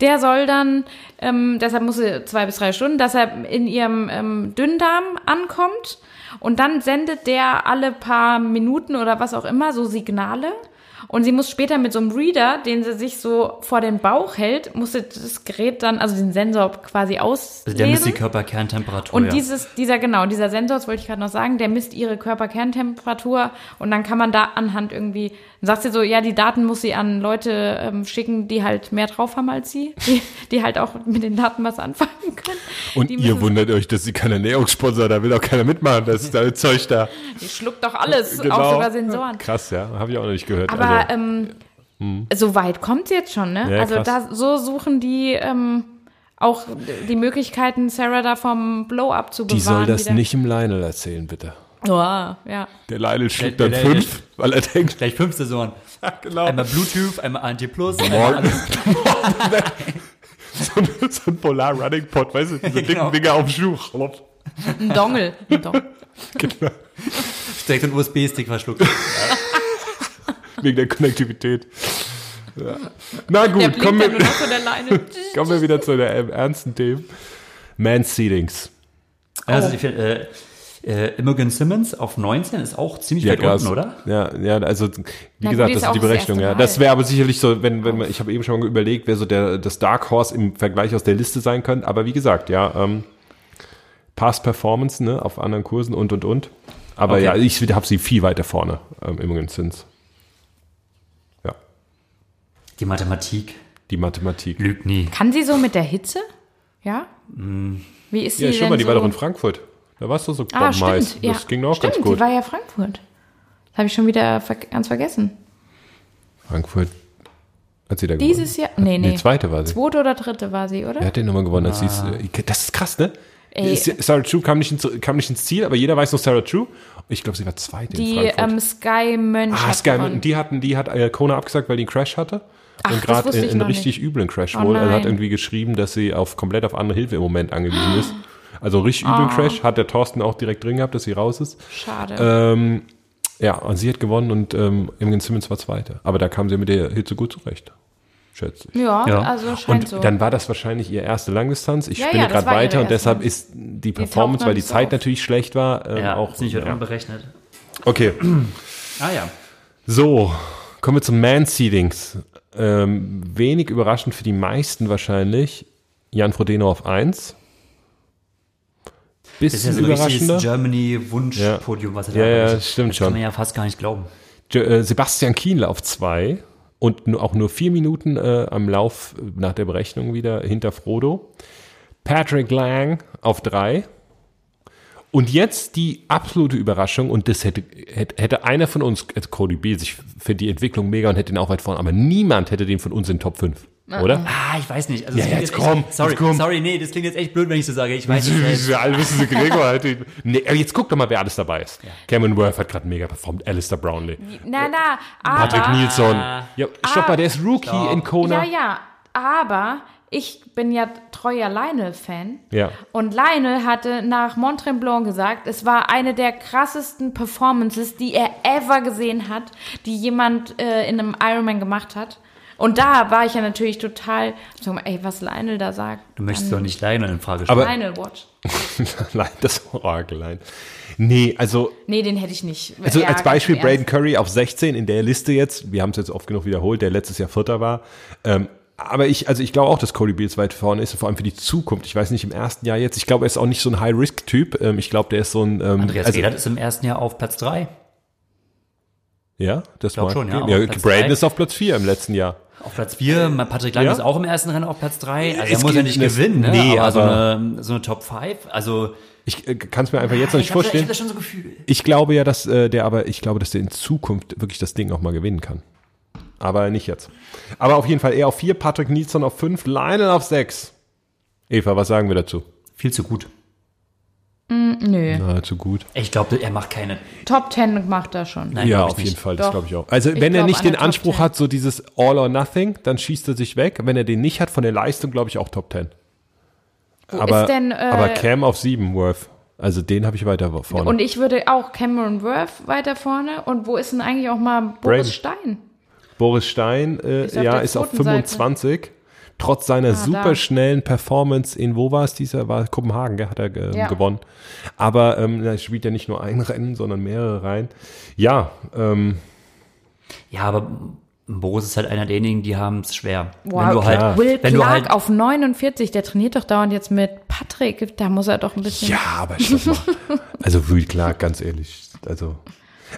Der soll dann, ähm, deshalb musste zwei bis drei Stunden, dass er in ihrem ähm, Dünndarm ankommt. Und dann sendet der alle paar Minuten oder was auch immer so Signale. Und sie muss später mit so einem Reader, den sie sich so vor den Bauch hält, musste das Gerät dann, also den Sensor quasi auslesen. Also der misst die Körperkerntemperatur. und ja. dieses, dieser, genau, dieser Sensor, das wollte ich gerade noch sagen, der misst ihre Körperkerntemperatur und dann kann man da anhand irgendwie, dann sagt sie so, ja, die Daten muss sie an Leute ähm, schicken, die halt mehr drauf haben als sie, die, die halt auch mit den Daten was anfangen können. Und die ihr wundert euch, dass sie kein Ernährungssponsor, da will auch keiner mitmachen, das ist da Zeug da. Die schluckt doch alles, Genau. auch sogar Sensoren. Krass, ja, habe ich auch noch nicht gehört. Aber also, ähm, so weit kommt jetzt schon, ne? Ja, also da, so suchen die ähm, auch die Möglichkeiten, Sarah da vom Blow-up zu bewahren. die soll das wieder. nicht im Lionel erzählen, bitte. Oh, ja. Der Lionel schluckt Der- dann der- fünf, weil er denkt, Gleich fünf Sensoren. genau, Einmal Bluetooth, einmal Anti Plus, einmal so, ein, so ein Polar Running Pod, weißt du, diese Genau. dicken Dinger auf dem Schuh. Ein Dongel. Ein Dongel. Genau. direkt einen USB-Stick verschluckt. Wegen der Konnektivität. Ja. Na gut, kommen ja wir, kommen wir wieder zu der ähm, ernsten Themen. Man-Seedings. Also ich finde, äh, äh, Imogen Simmons auf 19 ist auch ziemlich weit unten, oder? Ja, ja, also wie Na gesagt, das ist die Berechnung. Ja, das wäre aber sicherlich so, wenn wenn man, ich habe eben schon mal überlegt, wer so der das Dark Horse im Vergleich aus der Liste sein könnte. Aber wie gesagt, ja, ähm, Past Performance, ne, auf anderen Kursen und und und. Aber Okay. ja, ich habe sie viel weiter vorne, ähm, Imogen Sims. Die Mathematik die Mathematik. lügt nie. Kann sie so mit der Hitze? Ja? Wie ist sie Ja, schon denn mal, die so? war doch in Frankfurt. Da warst du so Ah, stimmt. Ja. Das ging doch auch stimmt, ganz gut. die war ja Frankfurt. Das habe ich schon wieder ver ganz vergessen. Frankfurt. Hat sie da Dieses gewonnen? Jahr? Nee, nee. Die zweite war sie. Zweite oder dritte war sie, oder? Wer hat den nochmal gewonnen? ist, äh, Das ist krass, ne? Ey. Sarah True kam nicht, ins, kam nicht ins Ziel, aber jeder weiß noch Sarah True. Ich glaube, sie war zweite in Die Frankfurt. ähm, Sky Mönch. ah, Sky, gewonnen. die hatten, die hat äh, Kona abgesagt, weil die einen Crash hatte. Ach, und gerade in, in richtig üblen Crash Oh wohl. Er hat nein. irgendwie geschrieben, dass sie auf komplett auf andere Hilfe im Moment angewiesen ist. Also richtig üblen Ah. Crash hat der Thorsten auch direkt drin gehabt, dass sie raus ist. Schade. Ähm, ja, und sie hat gewonnen und ähm, Imogen Simmons war Zweite. Aber da kam sie mit der Hitze gut zurecht. schätze ich. Ja, Ja. also scheint Und so. dann war das wahrscheinlich ihr erste Langdistanz. Ich Ja, spinne ja, gerade weiter und deshalb ist die Performance, weil die Zeit auf. natürlich schlecht war, ähm, Ja, auch. ist nicht ja. unberechnet. Okay, Ah ja. so, kommen wir zum Man-Seedings. Ähm, wenig überraschend für die meisten wahrscheinlich. Jan Frodeno auf 1. Das ist ja Bisschen so überraschender. Germany-Wunsch-Podium, was er Ja, da ja, erreicht. stimmt das Kann schon. man ja fast gar nicht glauben. Äh, Sebastian Kienle auf 2 und auch nur vier Minuten äh, am Lauf äh, nach der Berechnung wieder hinter Frodo. Patrick Lang auf 3. Und jetzt die absolute Überraschung, und das hätte, hätte, hätte einer von uns, äh, Cody Beal, sich für die Entwicklung mega und hätte ihn auch weit vorne, aber niemand hätte den von uns in Top 5. Oder? Ah, ich weiß nicht. Also Ja, jetzt echt, komm, sorry, jetzt komm. sorry, nee, das klingt jetzt echt blöd, wenn ich so sage. Ich weiß nicht. Wir alle wissen, Gregor halt. Nee, jetzt guck doch mal, wer alles dabei ist. Cameron Worth hat gerade mega performt, Alistair Brownlee, na, na, aber, Patrick Nilsson. Ja, stopp mal, der ist Rookie Stopp. in Kona. ja, ja, aber ich bin ja treuer Lionel-Fan. Ja. Und Lionel hatte nach Mont Tremblant gesagt, es war eine der krassesten Performances, die er ever gesehen hat, die jemand äh, in einem Ironman gemacht hat. Und da war ich ja natürlich total, sag mal, ey, was Lionel da sagt. Du möchtest doch nicht Lionel in Frage stellen. Aber- Lionel Watch. Nein, das Orgelein. Nee, also, Nee, den hätte ich nicht. also Ja, als Beispiel. Braden Curry auf 16 in der Liste jetzt. Wir haben es jetzt oft genug wiederholt, der letztes Jahr Vierter war. Ähm, aber ich, also ich glaube auch, dass Cody Beals weit vorne ist, vor allem für die Zukunft. Ich weiß nicht, im ersten Jahr jetzt. Ich glaube, er ist auch nicht so ein High-Risk-Typ. Ähm, ich glaube, der ist so ein. Ähm, Andreas also, ist im ersten Jahr auf Platz 3. Ja, das mag schon, ja, ja drei. ist auf Platz 4 im letzten Jahr. Auf Platz 4, Patrick Lang Ja. ist auch im ersten Rennen auf Platz 3. Also er muss ja nicht gewinnen, ne? nee, aber, so, aber- eine, so eine Top 5. Also Ich äh, kann es mir einfach jetzt noch nicht ich so- ich vorstellen. schon so Gefühl. Ich glaube ja, dass äh, der aber, ich glaube, dass der in Zukunft wirklich das Ding auch mal gewinnen kann. Aber nicht jetzt. Aber auf jeden Fall eher auf 4, Patrick Nielsen auf 5, Lionel auf 6. Eva, was sagen wir dazu? Viel zu gut. Nö. Na, zu gut. Ich glaube, er macht keine. Top 10 macht er schon. Nein, ja, auf jeden nicht. Fall, das glaube ich auch. Also, Ich wenn er nicht den Anspruch 10. hat, so dieses All or Nothing, dann schießt er sich weg. Wenn er den nicht hat, von der Leistung, glaube ich auch Top 10. Wo Aber, ist denn, äh, aber Cam auf 7, Worth. Also, den habe ich weiter vorne. Und ich würde auch Cameron Worth weiter vorne. Und wo ist denn eigentlich auch mal Boris Braden. Stein? Boris Stein, äh, Ist auf ja, ist auf zweiten Seite. 25. Trotz seiner Ah, super da. schnellen Performance in, wo war es dieser, war Kopenhagen, gell, hat er ähm, Ja. gewonnen. Aber ähm, er spielt ja nicht nur ein Rennen, sondern mehrere rein. Ja, ähm, Ja, aber Boris ist halt einer derjenigen, die haben es schwer. Wow, wenn du halt, Will wenn du Clark halt, auf 49, der trainiert doch dauernd jetzt mit Patrick. Da muss er doch ein bisschen. ja, aber stopp mal. Also Will Clark, ganz ehrlich. Also.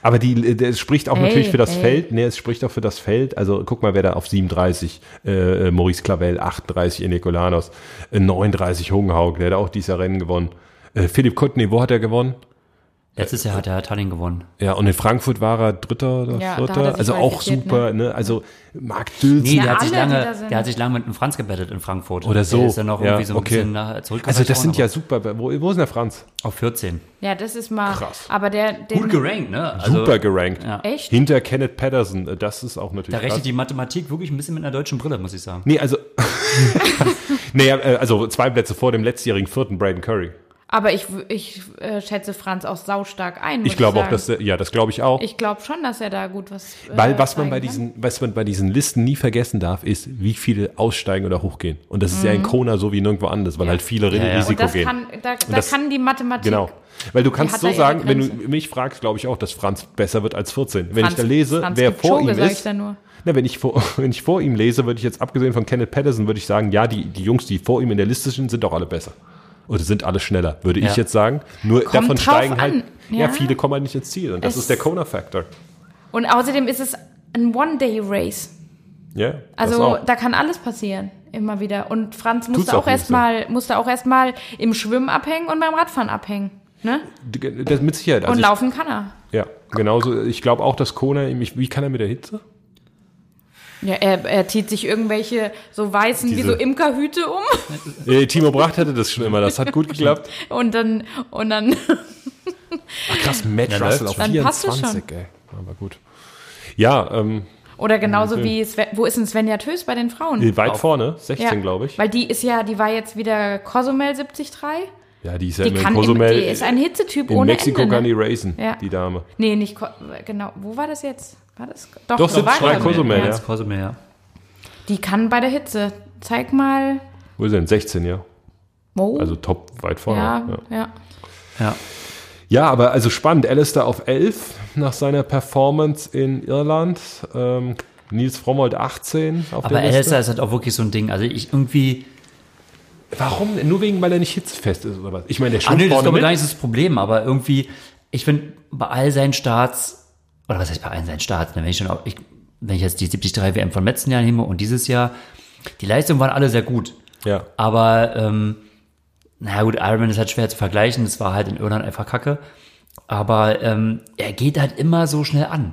Aber die, das spricht auch Ey, natürlich für das ey. Feld. Nee, es spricht auch für das Feld. Also guck mal, wer da auf 37, äh, äh, Maurice Clavel, 38 Enekolanos, äh, 39 Hungenhaug, der hat auch dieses Jahr Rennen gewonnen. Äh, Philipp Kutney, wo hat er gewonnen? Letztes Jahr hat er Tallinn gewonnen. Ja, und in Frankfurt war er Dritter oder Ja, da Vierter. er Also auch qualifiziert, super, ne? Also Marc Dülz. Nee, Ja, der, hat sich lange, da der hat sich lange mit dem Franz gebettet in Frankfurt. Oder so. Der ist dann noch Ja, irgendwie so ein okay. bisschen nach, zurück. Also das sind ja super. Wo, wo ist denn der Franz? Auf 14. Ja, das ist mal. Krass. Aber der. Den, Gut gerankt, ne? Also, super gerankt. Ja. Echt? Hinter Kenneth Patterson. Das ist auch Da natürlich rechnet krass. die Mathematik wirklich ein bisschen mit einer deutschen Brille, muss ich sagen. Nee, also. naja, äh, also zwei Plätze vor dem letztjährigen vierten Braden Curry. Aber ich, ich äh, schätze Franz auch saustark ein. Ich glaube auch, dass der, ja, das glaube ich auch. Ich glaube schon, dass er da gut was. äh, Weil was man bei kann. diesen, was man bei diesen Listen nie vergessen darf, ist, wie viele aussteigen oder hochgehen. Und das ist ja in Kona so wie nirgendwo anders, weil halt viele Ja, ja. Risiko gehen. kann, da, da das- kann die Mathematik. Genau. Weil du kannst so sagen, wenn du mich fragst, glaube ich auch, dass Franz besser wird als 14. Wenn Franz- ich da lese, Franz wer vor Kipchoge, ihm ist, na, wenn ich vor, wenn ich vor ihm lese, würde ich jetzt abgesehen von Kenneth Patterson, würde ich sagen, ja, die, die Jungs, die vor ihm in der Liste sind, sind auch alle besser. Oder sind alle schneller, würde Ja. ich jetzt sagen. Nur Kommt davon steigen an. halt, ja. Ja. viele kommen halt nicht ins Ziel. Und das Es- ist der Kona-Faktor. Und außerdem ist es ein One-Day-Race. Ja, das Also da kann alles passieren. Immer wieder. Und Franz Tut's musste auch auch erstmal musste auch erstmal im Schwimmen abhängen und beim Radfahren abhängen. Ne? das mit Sicherheit. Also und ich, laufen kann er. ja, genauso. Ich glaube auch, dass Kona, ihm- wie kann er mit der Hitze? Ja, er, er zieht sich irgendwelche so weißen, wie Diese- so Imkerhüte um Äh, Timo Bracht hatte das schon immer, das hat gut geklappt. und dann und dann Ach krass, Matt Ja, Russell auf schon. Dann passt es 24, ey. Aber gut. Ja, ähm, oder genauso wie Sven, wo ist denn Svenja Tös bei den Frauen? weit vorne, 16, Ja, glaube ich. Weil die ist ja, die war jetzt wieder Cozumel 73. Ja, die ist ja Die immer in kann im, Cozumel. die ist ein Hitzetyp in ohne Mexiko Ende. kann die Ne? racen, Ja. die Dame. Nee, nicht genau. Wo war das jetzt? War das? Doch, Doch, war 73 Cozumel, Cozumel, ja. Cozumel, ja. Die kann bei der Hitze. Zeig mal. Wo ist er denn? 16, ja. Oh. Also top weit vorne. ja, ja. ja. Ja. Ja, aber also spannend. Alistair auf 11 nach seiner Performance in Irland. Ähm, Nils Frommold 18 auf Aber der Liste. Alistair ist halt auch wirklich so ein Ding. Also ich irgendwie. Warum? Nur wegen, weil er nicht hitzfest ist oder was? Ich meine, der Ah, schwimmt nee, das ist mit. gar nicht das Problem, aber irgendwie, ich finde, bei all seinen Starts, oder was heißt bei allen seinen Starts, wenn ich schon auch, ich, wenn ich jetzt die 73 WM von letzten Jahr nehme und dieses Jahr, die Leistungen waren alle sehr gut. Ja. Aber, ähm, naja gut, Ironman ist halt schwer zu vergleichen, das war halt in Irland einfach kacke. Aber ähm, er geht halt immer so schnell an.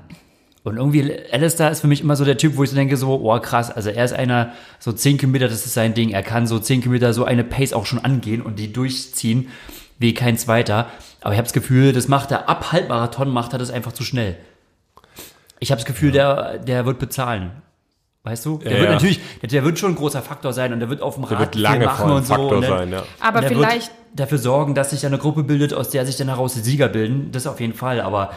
Und irgendwie, Alistair ist für mich immer so der Typ, wo ich so denke, so, oh krass, also er ist einer, so 10 Kilometer, das ist sein Ding. Er kann so 10 Kilometer so eine Pace auch schon angehen und die durchziehen, wie kein zweiter. Aber ich habe das Gefühl, das macht er ab Halbmarathon, macht er das einfach zu schnell. Ich habe das Gefühl, der, der wird bezahlen. Weißt du? Der Ja, wird ja. natürlich, der, der wird schon ein großer Faktor sein und der wird auf dem Rad viel machen und so. Faktor und der, sein, ja. Aber vielleicht, wird dafür sorgen, dass sich eine Gruppe bildet, aus der sich dann heraus die Sieger bilden. Das auf jeden Fall. Aber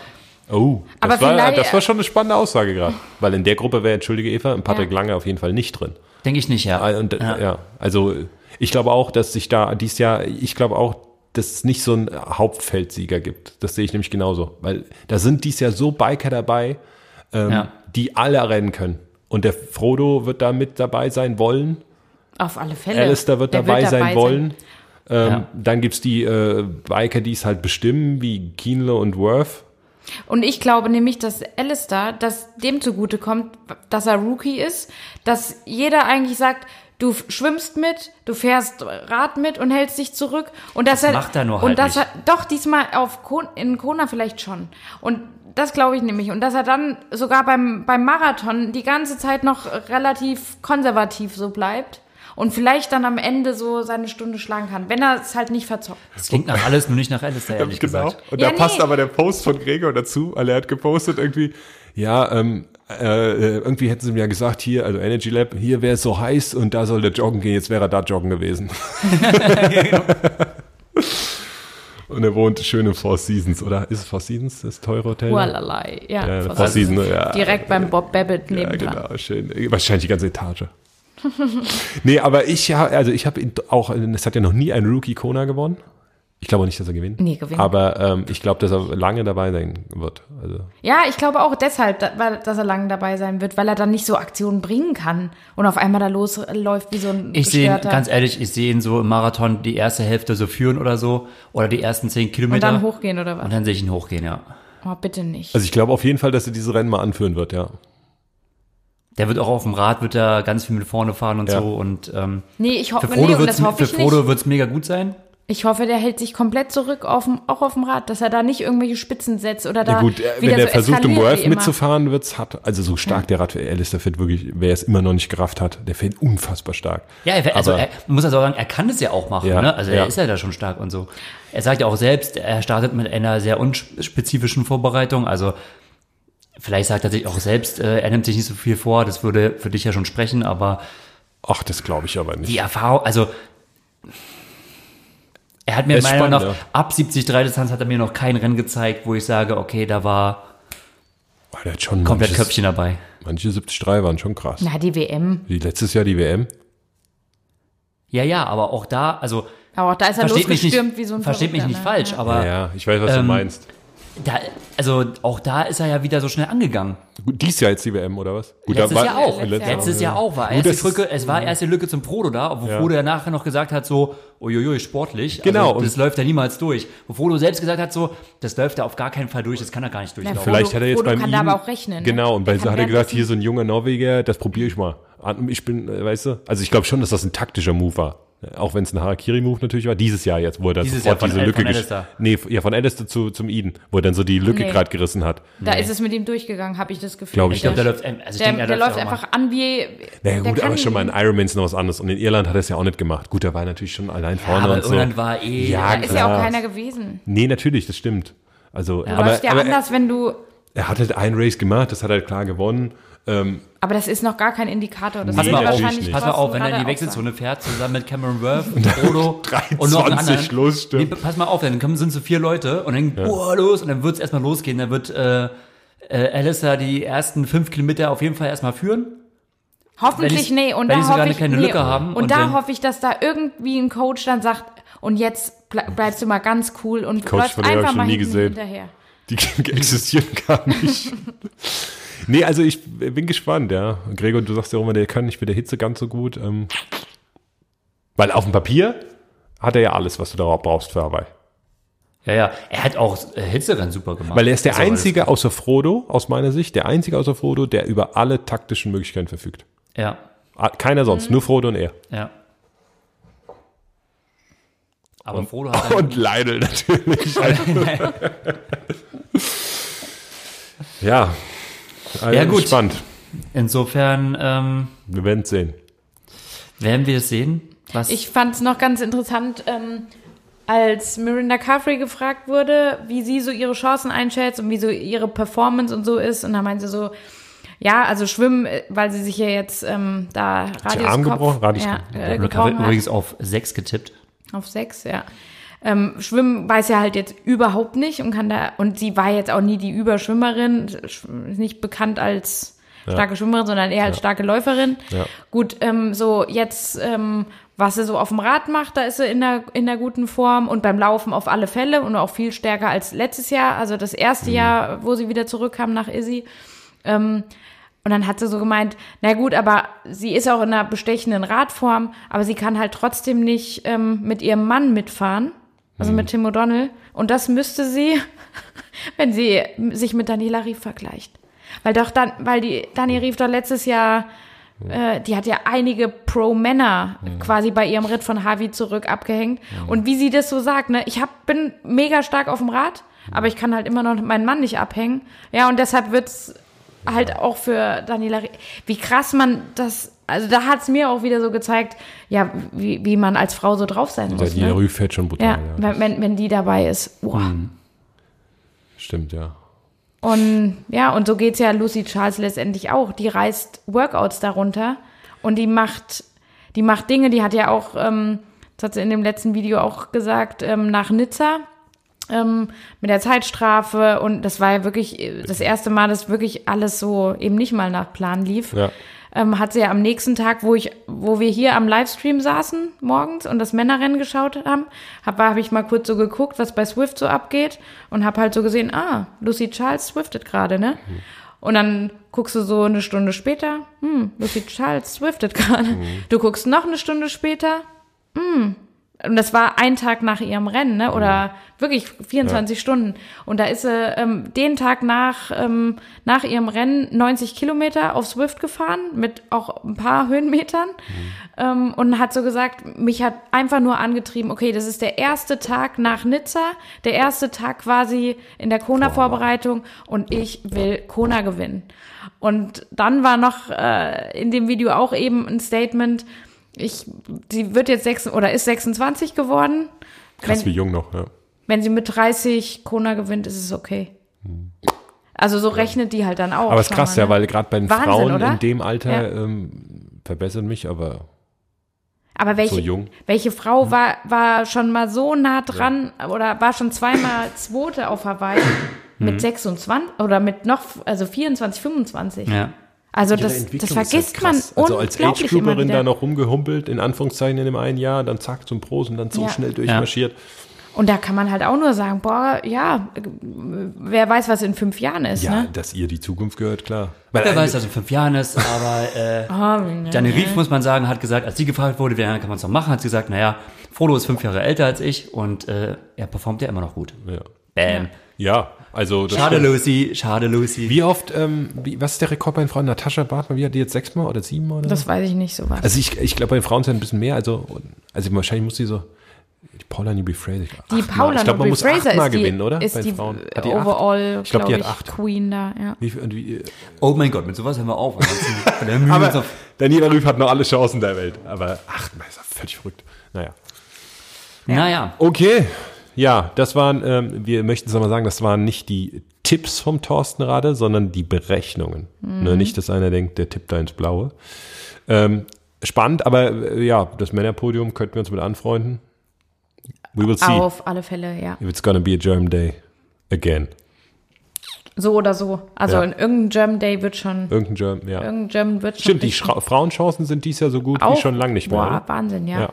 Oh, Aber das, war, das war schon eine spannende Aussage gerade. Weil in der Gruppe wäre, entschuldige Eva, ein Patrick Ja. Lange auf jeden Fall nicht drin. denke ich nicht, ja. Ah, Und, ja. Ja. also ich glaube auch, dass sich da dies Jahr, ich glaube auch, dass es nicht so einen Hauptfeldsieger gibt. Das sehe ich nämlich genauso. Weil da sind dies Jahr so Biker dabei, ähm, Ja. die alle rennen können. Und der Frodo wird da mit dabei sein wollen. auf alle Fälle. Alistair wird Der dabei, sein wollen. Ähm, Ja. Dann gibt's die äh, Biker, die es halt bestimmen, wie Kienle und Worth. Und ich glaube nämlich, dass Alistair, dass dem zugute kommt, dass er Rookie ist, dass jeder eigentlich sagt, du schwimmst mit, du fährst Rad mit und hältst dich zurück und dass Das er macht er nur und halt dass nicht. er doch diesmal auf Kon, in Kona vielleicht schon und das glaube ich nämlich und dass er dann sogar beim beim Marathon die ganze Zeit noch relativ konservativ so bleibt und vielleicht dann am Ende so seine Stunde schlagen kann, wenn er es halt nicht verzockt. Das klingt nach alles, nur nicht nach Alistair, ehrlich gesagt. Genau. Und Ja, da passt nee. aber der Post von Gregor dazu, weil er hat gepostet irgendwie, ja, ähm, äh, irgendwie hätten sie mir ja gesagt, hier, also Energy Lab, hier wäre es so heiß und da soll der joggen gehen, jetzt wäre er da joggen gewesen. und er wohnt schön in Four Seasons, oder? Ist es Four Seasons, das teure Hotel? Wallalei, ja. Ja, Voll- Four Seasons, ja. Direkt beim Bob Babbitt Ja, nebendran. genau, schön. Wahrscheinlich die ganze Etage. nee, aber ich ha- also ich habe ihn auch, es hat ja noch nie ein Rookie Kona gewonnen. Ich glaube nicht, dass er gewinnt. Nee, gewinnt. Aber ähm, ich glaube, dass er lange dabei sein wird. Also, Ja, ich glaube auch deshalb, dass er lange dabei sein wird, weil er dann nicht so Aktionen bringen kann und auf einmal da losläuft wie so ein Ich sehe ihn, ganz ehrlich, ich sehe ihn so im Marathon die erste Hälfte so führen oder so. Oder die ersten zehn und Kilometer. dann hochgehen oder was? Und dann sehe ich ihn hochgehen, ja. Oh, bitte nicht. also ich glaube auf jeden Fall, dass er diese Rennen mal anführen wird, ja. Der wird auch auf dem Rad, wird er ganz viel mit vorne fahren und Ja. so. Und ähm, nee, ich für hoffe, Frodo nee, und wird's das hoffe für Frodo wird's mega gut sein. Ich hoffe, der hält sich komplett zurück, auf dem, auch auf dem Rad, dass er da nicht irgendwelche Spitzen setzt oder da Ja gut, äh, wieder wenn er so versucht, um Worth mitzufahren, wird's hart. Also so stark der Rad Alistair fährt wirklich, wer es immer noch nicht gerafft hat, der fährt unfassbar stark. Ja, er, also Aber- er man muss also sagen, er kann es ja auch machen, Ja, ne? Also er ja. ist ja da schon stark und so. Er sagt ja auch selbst, er startet mit einer sehr unspezifischen Vorbereitung. Also vielleicht sagt er sich auch selbst, äh, er nimmt sich nicht so viel vor, das würde für dich ja schon sprechen, aber Ach, das glaube ich aber nicht. die Erfahrung, also er hat mir Ist meiner Meinung nach, ab 70 Distanz hat er mir noch kein Rennen gezeigt, wo ich sage, okay, da war Oh, der hat schon komplett manches, Köpfchen dabei. Manche 73 waren schon krass. Na, die WM. Wie letztes Jahr die WM. Ja, ja, aber auch da, also Aber auch da ist er versteht mich nicht, losgestürmt wie so ein versteht mich nicht ne? falsch, aber ja, ja, ich weiß, was du ähm, meinst. Da, also auch da ist er ja wieder so schnell angegangen. Gut, dies Jahr jetzt die Wm, oder was? Gut, Letztes war- Jahr auch. Letztes Letztes Jahr auch war Gut, erst die Brücke, es war erst die Lücke zum Frodo da, wo Ja. Frodo ja nachher noch gesagt hat so, uiuiui, sportlich. Genau, Also, das läuft ja niemals durch. Wo Frodo selbst gesagt hat so, das läuft ja auf gar keinen Fall durch, das kann er gar nicht durchlaufen. Vielleicht hat er jetzt Frodo beim kann ihm, da aber auch rechnen, ne? Genau, und bei so hat er gesagt, hier so ein junger Norweger, das probiere ich mal. Und Ich bin, äh, weißt du, also ich glaube schon, dass das ein taktischer Move war. Auch wenn es ein Harakiri-Move natürlich war, dieses Jahr jetzt, wo er dann Dieses sofort Jahr von diese Lücke von. Nee, ja, von Alistair zu, zum Eden, wo er dann so die Lücke Nee. gerade gerissen hat. Da ist es mit ihm durchgegangen, habe ich das Gefühl. Glaub ich Ich glaube, der der, läuft, also ich der, denke, er der läuft auch mal. einfach an wie. Naja, gut, aber schon mal in Ironman ist noch was anderes. Und in Irland hat er es ja auch nicht gemacht. Gut, er war natürlich schon allein Ja, vorne aber und so. Irland war eh, Ja, Da ist ja auch keiner gewesen. Nee, natürlich, das stimmt. Also, Du aber, läufst ja aber anders, wenn du. er hat halt ein Race gemacht, das hat er klar gewonnen. Ähm, Aber das ist noch gar kein Indikator. Das mal auf, wahrscheinlich nicht. Pass mal auf, wenn er in die Wechselzone fährt, zusammen mit Cameron Worth, Frodo und noch einen 23 anderen. losstürmt. Nee, pass mal auf, dann kommen, sind so vier Leute und dann, oh, los, und dann wird es erstmal losgehen. Dann wird äh, äh, Alistair die ersten fünf Kilometer auf jeden Fall erstmal führen. Hoffentlich nee. Und wenn da hoffe ich, kleine nee, Lücke haben Und, und da dann- hoffe ich, dass da irgendwie ein Coach dann sagt, und jetzt ble bleibst du mal ganz cool und Coach läufst von der hab ich einfach noch mal nie hinten gesehen. hinterher. Die existieren gar nicht. nee, also ich bin gespannt, ja. Gregor, du sagst ja auch immer, der kann nicht mit der Hitze ganz so gut. Ähm, weil auf dem Papier hat er ja alles, was du da brauchst für Hawaii. Ja, ja. Er hat auch äh, Hitzerennen super gemacht. Weil er ist der alles einzige außer Frodo, aus meiner Sicht, der einzige außer Frodo, der über alle taktischen Möglichkeiten verfügt. Ja, Ah, Keiner sonst, nur Frodo und er. ja. Aber Frodo hat Und Lionel natürlich. ja. Also Ja, gut. Spannend. insofern ähm, Wir werden es sehen. werden wir es sehen. Was Ich fand es noch ganz interessant, ähm, als Mirinda Carfrey gefragt wurde, wie sie so ihre Chancen einschätzt und wie so ihre Performance und so ist. Und da meinte sie so, ja, also schwimmen, äh, weil sie sich ja jetzt ähm, da Radius Arm Kopf- gebrochen? Radius- ja, äh, Rebecca gebrochen hat. übrigens auf 6 getippt. Auf sechs, ja. Ähm, Schwimmen weiß ja halt jetzt überhaupt nicht und kann da, und sie war jetzt auch nie die Überschwimmerin, ist nicht bekannt als starke Schwimmerin, sondern eher als starke Läuferin. Ja. Gut, ähm, so jetzt, ähm, was sie so auf dem Rad macht, da ist sie in der, in der guten Form und beim Laufen auf alle Fälle und auch viel stärker als letztes Jahr, also das erste Jahr, wo sie wieder zurückkam nach Izzy. Ähm, und dann hat sie so gemeint, na gut, aber sie ist auch in einer bestechenden Radform, aber sie kann halt trotzdem nicht ähm, mit ihrem Mann mitfahren, also mit Tim O'Donnell. Und das müsste sie, wenn sie sich mit Daniela Rief vergleicht. Weil doch dann, weil die Dani Rief doch letztes Jahr, äh, die hat ja einige Pro-Männer quasi bei ihrem Ritt von Harvey zurück abgehängt. Und wie sie das so sagt, ne, ich hab, bin mega stark auf dem Rad, aber ich kann halt immer noch meinen Mann nicht abhängen. Ja, und deshalb wird's halt auch für Daniela, Rie- wie krass man das, also da hat's mir auch wieder so gezeigt, ja, wie, wie man als Frau so drauf sein Der muss. Dieter Ne? Rüff fährt schon brutal. Ja, Ja, wenn, wenn, wenn die dabei ist. Boah. Stimmt, ja. Und ja, und so geht's ja Lucy Charles letztendlich auch. Die reißt Workouts darunter und die macht, die macht Dinge, die hat ja auch, ähm, das hat sie in dem letzten Video auch gesagt, ähm, nach Nizza ähm, mit der Zeitstrafe und das war ja wirklich äh, das erste Mal, dass wirklich alles so eben nicht mal nach Plan lief. Ja. Ähm, hat sie ja am nächsten Tag, wo ich, wo wir hier am Livestream saßen morgens und das Männerrennen geschaut haben, habe hab ich mal kurz so geguckt, was bei Swift so abgeht und habe halt so gesehen, ah, Lucy Charles swiftet gerade, ne? Und dann guckst du so eine Stunde später, hm, Lucy Charles swiftet gerade. Du guckst noch eine Stunde später, hm. Und das war ein Tag nach ihrem Rennen, ne? Oder wirklich 24 Stunden. Und da ist sie ähm, den Tag nach, ähm, nach ihrem Rennen 90 Kilometer auf Swift gefahren, mit auch ein paar Höhenmetern. Ähm, und hat so gesagt, mich hat einfach nur angetrieben, okay, das ist der erste Tag nach Nizza, der erste Tag quasi in der Kona-Vorbereitung und ich will Kona gewinnen. Und dann war noch äh, in dem Video auch eben ein Statement, ich, sie wird jetzt sechs oder ist 26 geworden. Krass, wie Wenn, jung noch, ja. wenn sie mit 30 Kona gewinnt, ist es okay. Also so rechnet die halt dann auch. Aber es ist krass, mal, ja, ne? weil gerade bei den Wahnsinn, Frauen oder? in dem Alter Ja. ähm, verbessern mich, aber Aber welche, so jung. welche Frau war, war schon mal so nah dran oder war schon zweimal Zweite auf Hawaii mit 26 oder mit noch, also 24, 25? Ja. Also das, das vergisst man krass. Also als unglaublich Age-Grouperin da noch rumgehumpelt, in Anführungszeichen in dem einen Jahr, dann zack zum Pros und dann so Ja. schnell durchmarschiert. Und da kann man halt auch nur sagen, boah, ja, wer weiß, was in fünf Jahren ist, Ja, ne? dass ihr die Zukunft gehört, klar. Weil Wer weiß, was in fünf Jahren ist, aber äh, Oh, Janne Rief, muss man sagen, hat gesagt, als sie gefragt wurde, wie lange kann man es noch machen, hat sie gesagt, naja, Frodo ist fünf Jahre älter als ich und äh, er performt ja immer noch gut. Ja. Bam. ja, also das Schade. Lucy, schade, Lucy. Wie oft, ähm, wie, was ist der Rekord bei den Frauen? Natascha Bartmann, wie hat die jetzt sechsmal oder siebenmal? Oder? Das weiß ich nicht so was. also ich, ich glaube, bei den Frauen sind ein bisschen mehr. Also, also wahrscheinlich muss die so, die Paula Newby Fraser. die Paula ich glaube, man Nobby muss Fraser achtmal ist die, gewinnen, oder? ist bei die, den Frauen. Hat die acht? Overall, Ich glaube, die glaub hat acht. Queen da, ja. Wie, wie, äh, Oh mein Gott, mit sowas hören wir auf. Uns aber Daniela Rüff hat noch alle Chancen der Welt. Aber achtmal ist ja völlig verrückt. Naja. Naja, Okay. Ja, das waren, ähm, wir möchten es nochmal sagen, das waren nicht die Tipps vom Thorsten Rade, sondern die Berechnungen. Ne, nicht, dass einer denkt, der tippt da ins Blaue. Ähm, spannend, aber äh, ja, das Männerpodium könnten wir uns mit anfreunden. We will see Auf alle Fälle, ja. if it's gonna be a German day again. So oder so. Also Ja. in irgendein German Day wird schon, Irgendein German, ja. irgendein German wird schon. Stimmt, die Frauenchancen sind dies Jahr so gut auch, wie schon lange nicht mehr. Boah? Wahnsinn, ja. Ja,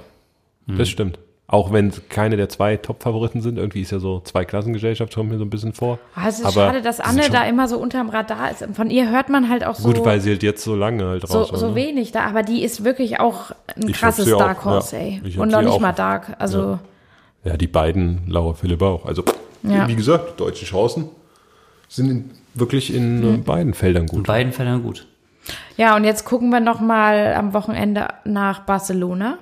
das stimmt. Auch wenn keine der zwei Top-Favoriten sind, irgendwie ist ja so zwei Klassengesellschaft, kommt mir so ein bisschen vor. Ah, es ist Aber schade, dass Anne da immer so unterm Radar ist. Von ihr hört man halt auch so, Gut, weil sie halt jetzt so lange halt so, raus war, so ne? wenig da, aber die ist wirklich auch ein Ich krasses Dark Horse, ja. ey. Ich Und noch nicht auch. mal Dark. Also, Ja, die beiden, Laura Philipp auch. Also, Ja. wie gesagt, deutsche Chancen sind in, wirklich in Mhm. äh, beiden Feldern In gut. beiden Fällen gut. ja, und jetzt gucken wir noch mal am Wochenende nach Barcelona.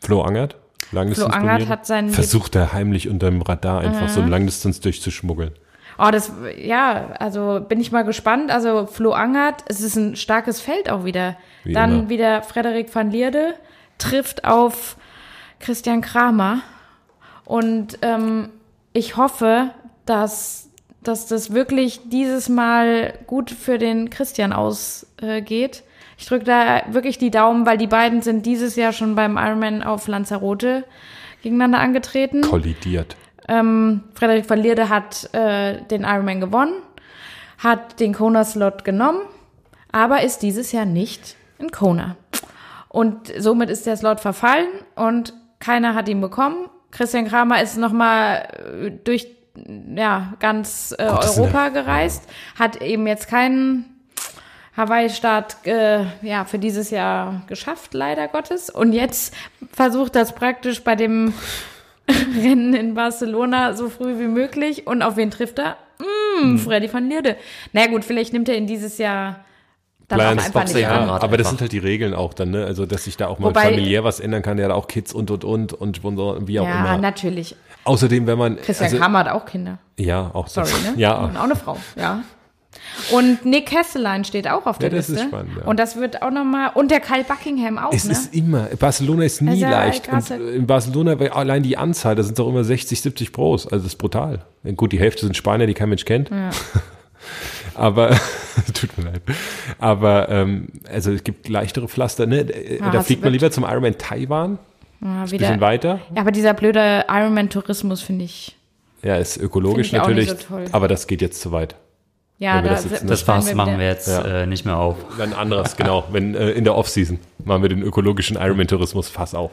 Flo Angert. Flo Angert hat seinen- Versucht er heimlich unter dem Radar einfach so ein Langdistanz durchzuschmuggeln. Oh, das, ja, also bin ich mal gespannt. Also Flo Angert, es ist ein starkes Feld auch wieder. Wie Dann immer. wieder Frederik van Lierde trifft auf Christian Kramer. Und ähm, ich hoffe, dass, dass das wirklich dieses Mal gut für den Christian ausgeht. Ich drücke da wirklich die Daumen, weil die beiden sind dieses Jahr schon beim Ironman auf Lanzarote gegeneinander angetreten. Kollidiert. Ähm, Frederik van Lierde hat äh, den Ironman gewonnen, hat den Kona-Slot genommen, aber ist dieses Jahr nicht in Kona. Und somit ist der Slot verfallen und keiner hat ihn bekommen. Christian Kramer ist nochmal durch ja, ganz äh, Europa gereist, hat eben jetzt keinen Hawaii-Start äh, ja, für dieses Jahr geschafft, leider Gottes. Und jetzt versucht das praktisch bei dem Rennen in Barcelona so früh wie möglich. Und auf wen trifft er? Mm, Freddy van Lierde. Na gut, vielleicht nimmt er ihn dieses Jahr dann Plan auch einfach nicht an. Rad aber das einfach. sind halt die Regeln auch dann, ne? Also, dass sich da auch mal Wobei- familiär was ändern kann. Der hat auch Kids und und und und und wie auch Ja, immer. natürlich. Außerdem, wenn man. Christian also, Kramer hat auch Kinder. Ja, auch Sorry, das. ne? Ja, Und auch eine Frau, ja. Und Nick Kesselein steht auch auf der Ja, das ist Liste. spannend, ja. Und das wird auch nochmal, und der Kyle Buckingham auch, Es ne? ist immer, Barcelona ist nie ist ja leicht. Und in Barcelona, allein die Anzahl, da sind doch immer 60, 70 Pros. Also das ist brutal. Gut, die Hälfte sind Spanier, die kein Mensch kennt. Aber, tut mir leid. Aber, ähm, also es gibt leichtere Pflaster, ne? Ja, da fliegt man lieber zum Ironman Taiwan, ja, ein bisschen weiter. Ja, aber dieser blöde Ironman-Tourismus finde ich, Ja, ist ökologisch natürlich, so aber das geht jetzt zu weit. Ja, Wenn wir da das jetzt- Das Fass machen wir jetzt Ja. äh, nicht mehr auf. Dann anderes, genau. Wenn äh, in der Offseason machen wir den ökologischen Ironman-Tourismus Fass auf.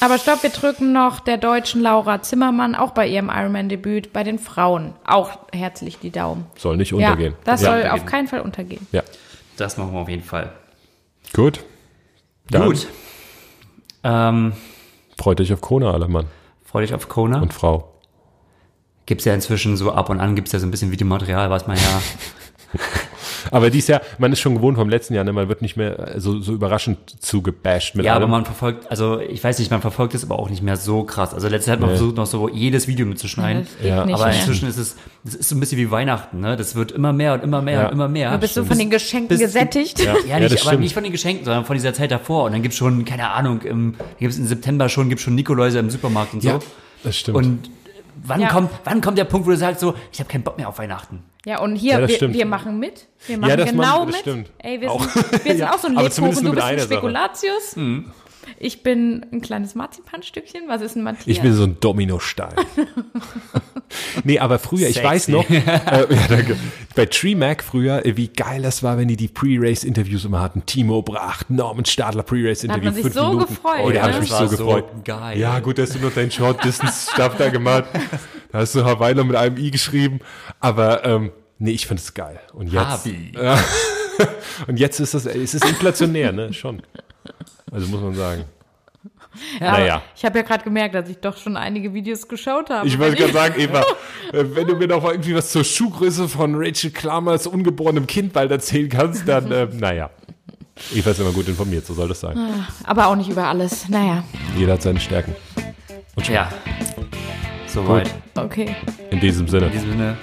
Aber stopp, wir drücken noch der deutschen Laura Zimmermann, auch bei ihrem Ironman-Debüt, bei den Frauen. Auch herzlich die Daumen. Soll nicht Ja, untergehen. das ja. soll auf keinen Fall untergehen. Ja. Das machen wir auf jeden Fall. Gut. Dann Gut. Ähm, freut euch auf Kona, alle Mann freu dich auf Kona. und Frau. Gibt's ja inzwischen so ab und an gibt's ja so ein bisschen Videomaterial, was man ja. Aber dies Jahr, man ist schon gewohnt vom letzten Jahr, ne? man wird nicht mehr äh, so, so überraschend zugebasht mit ja, aber allem. man verfolgt, also ich weiß nicht, man verfolgt es aber auch nicht mehr so krass. Also letztes Jahr hat man Nee. versucht, noch so jedes Video mitzuschneiden. Das Ja, nicht aber mehr. inzwischen ist es, es ist so ein bisschen wie Weihnachten, ne? Das wird immer mehr und immer mehr Ja. und immer mehr. Du bist so von den Geschenken bis- gesättigt. Ja, Ja, ja, nicht, das aber stimmt. nicht von den Geschenken, sondern von dieser Zeit davor. Und dann gibt's schon, keine Ahnung, im, gibt's im September schon, gibt's schon Nikoläuse im Supermarkt und so. Ja, das stimmt. Und wann Ja. kommt, wann kommt der Punkt, wo du sagst so, ich habe keinen Bock mehr auf Weihnachten? Ja, und hier, Ja, wir, wir machen mit. Wir machen das genau machen- das mit. stimmt. Ey, wir Auch. sind, wir sind Ja, auch so ein Lebkuchen. Du bist ein einer Sache. Ich bin ein kleines Marzipanstückchen. Was ist ein Matthias? Ich bin so ein Dominostein. nee, aber früher, ich Sexy. weiß noch, äh, ja, danke. bei Tree Mac früher, äh, wie geil das war, wenn die die Pre-Race-Interviews immer hatten. Timo Bracht, Norman Stadler Pre-Race-Interview. Da hat man sich fünf so Minuten. gefreut, Oh, da habe ich mich so war so gefreut. geil. Ja, gut, dass du noch deinen Short-Distance-Stuff da gemacht Da hast du Hawaii noch mit einem I geschrieben. Aber, ähm, nee, ich finde es geil. Und jetzt, und jetzt ist es, es ist inflationär, ne, schon. Also muss man sagen. ja, naja. Ich habe ja gerade gemerkt, dass ich doch schon einige Videos geschaut habe. Ich wollte gerade sagen, Eva, wenn du mir noch mal irgendwie was zur Schuhgröße von Rachel Klamers ungeborenem Kind bald erzählen kannst, dann, äh, naja. Eva ist immer gut informiert, so soll das sein. Aber auch nicht über alles. Naja, Jeder hat seine Stärken. Ja. Soweit. okay. In diesem Sinne, In diesem Sinne,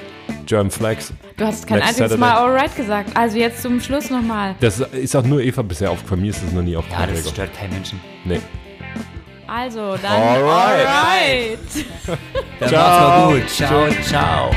German Flags. Du hast kein Next einziges Saturday. Mal alright gesagt. Also jetzt zum Schluss nochmal. Das ist auch nur Eva bisher aufgefallen. Mir ist das noch nie ja, aufgefallen. das Gregor. stört keinen Menschen. nee. Also, dann Alright. alright. Dann Ciao. macht's mal gut. Ciao, ciao.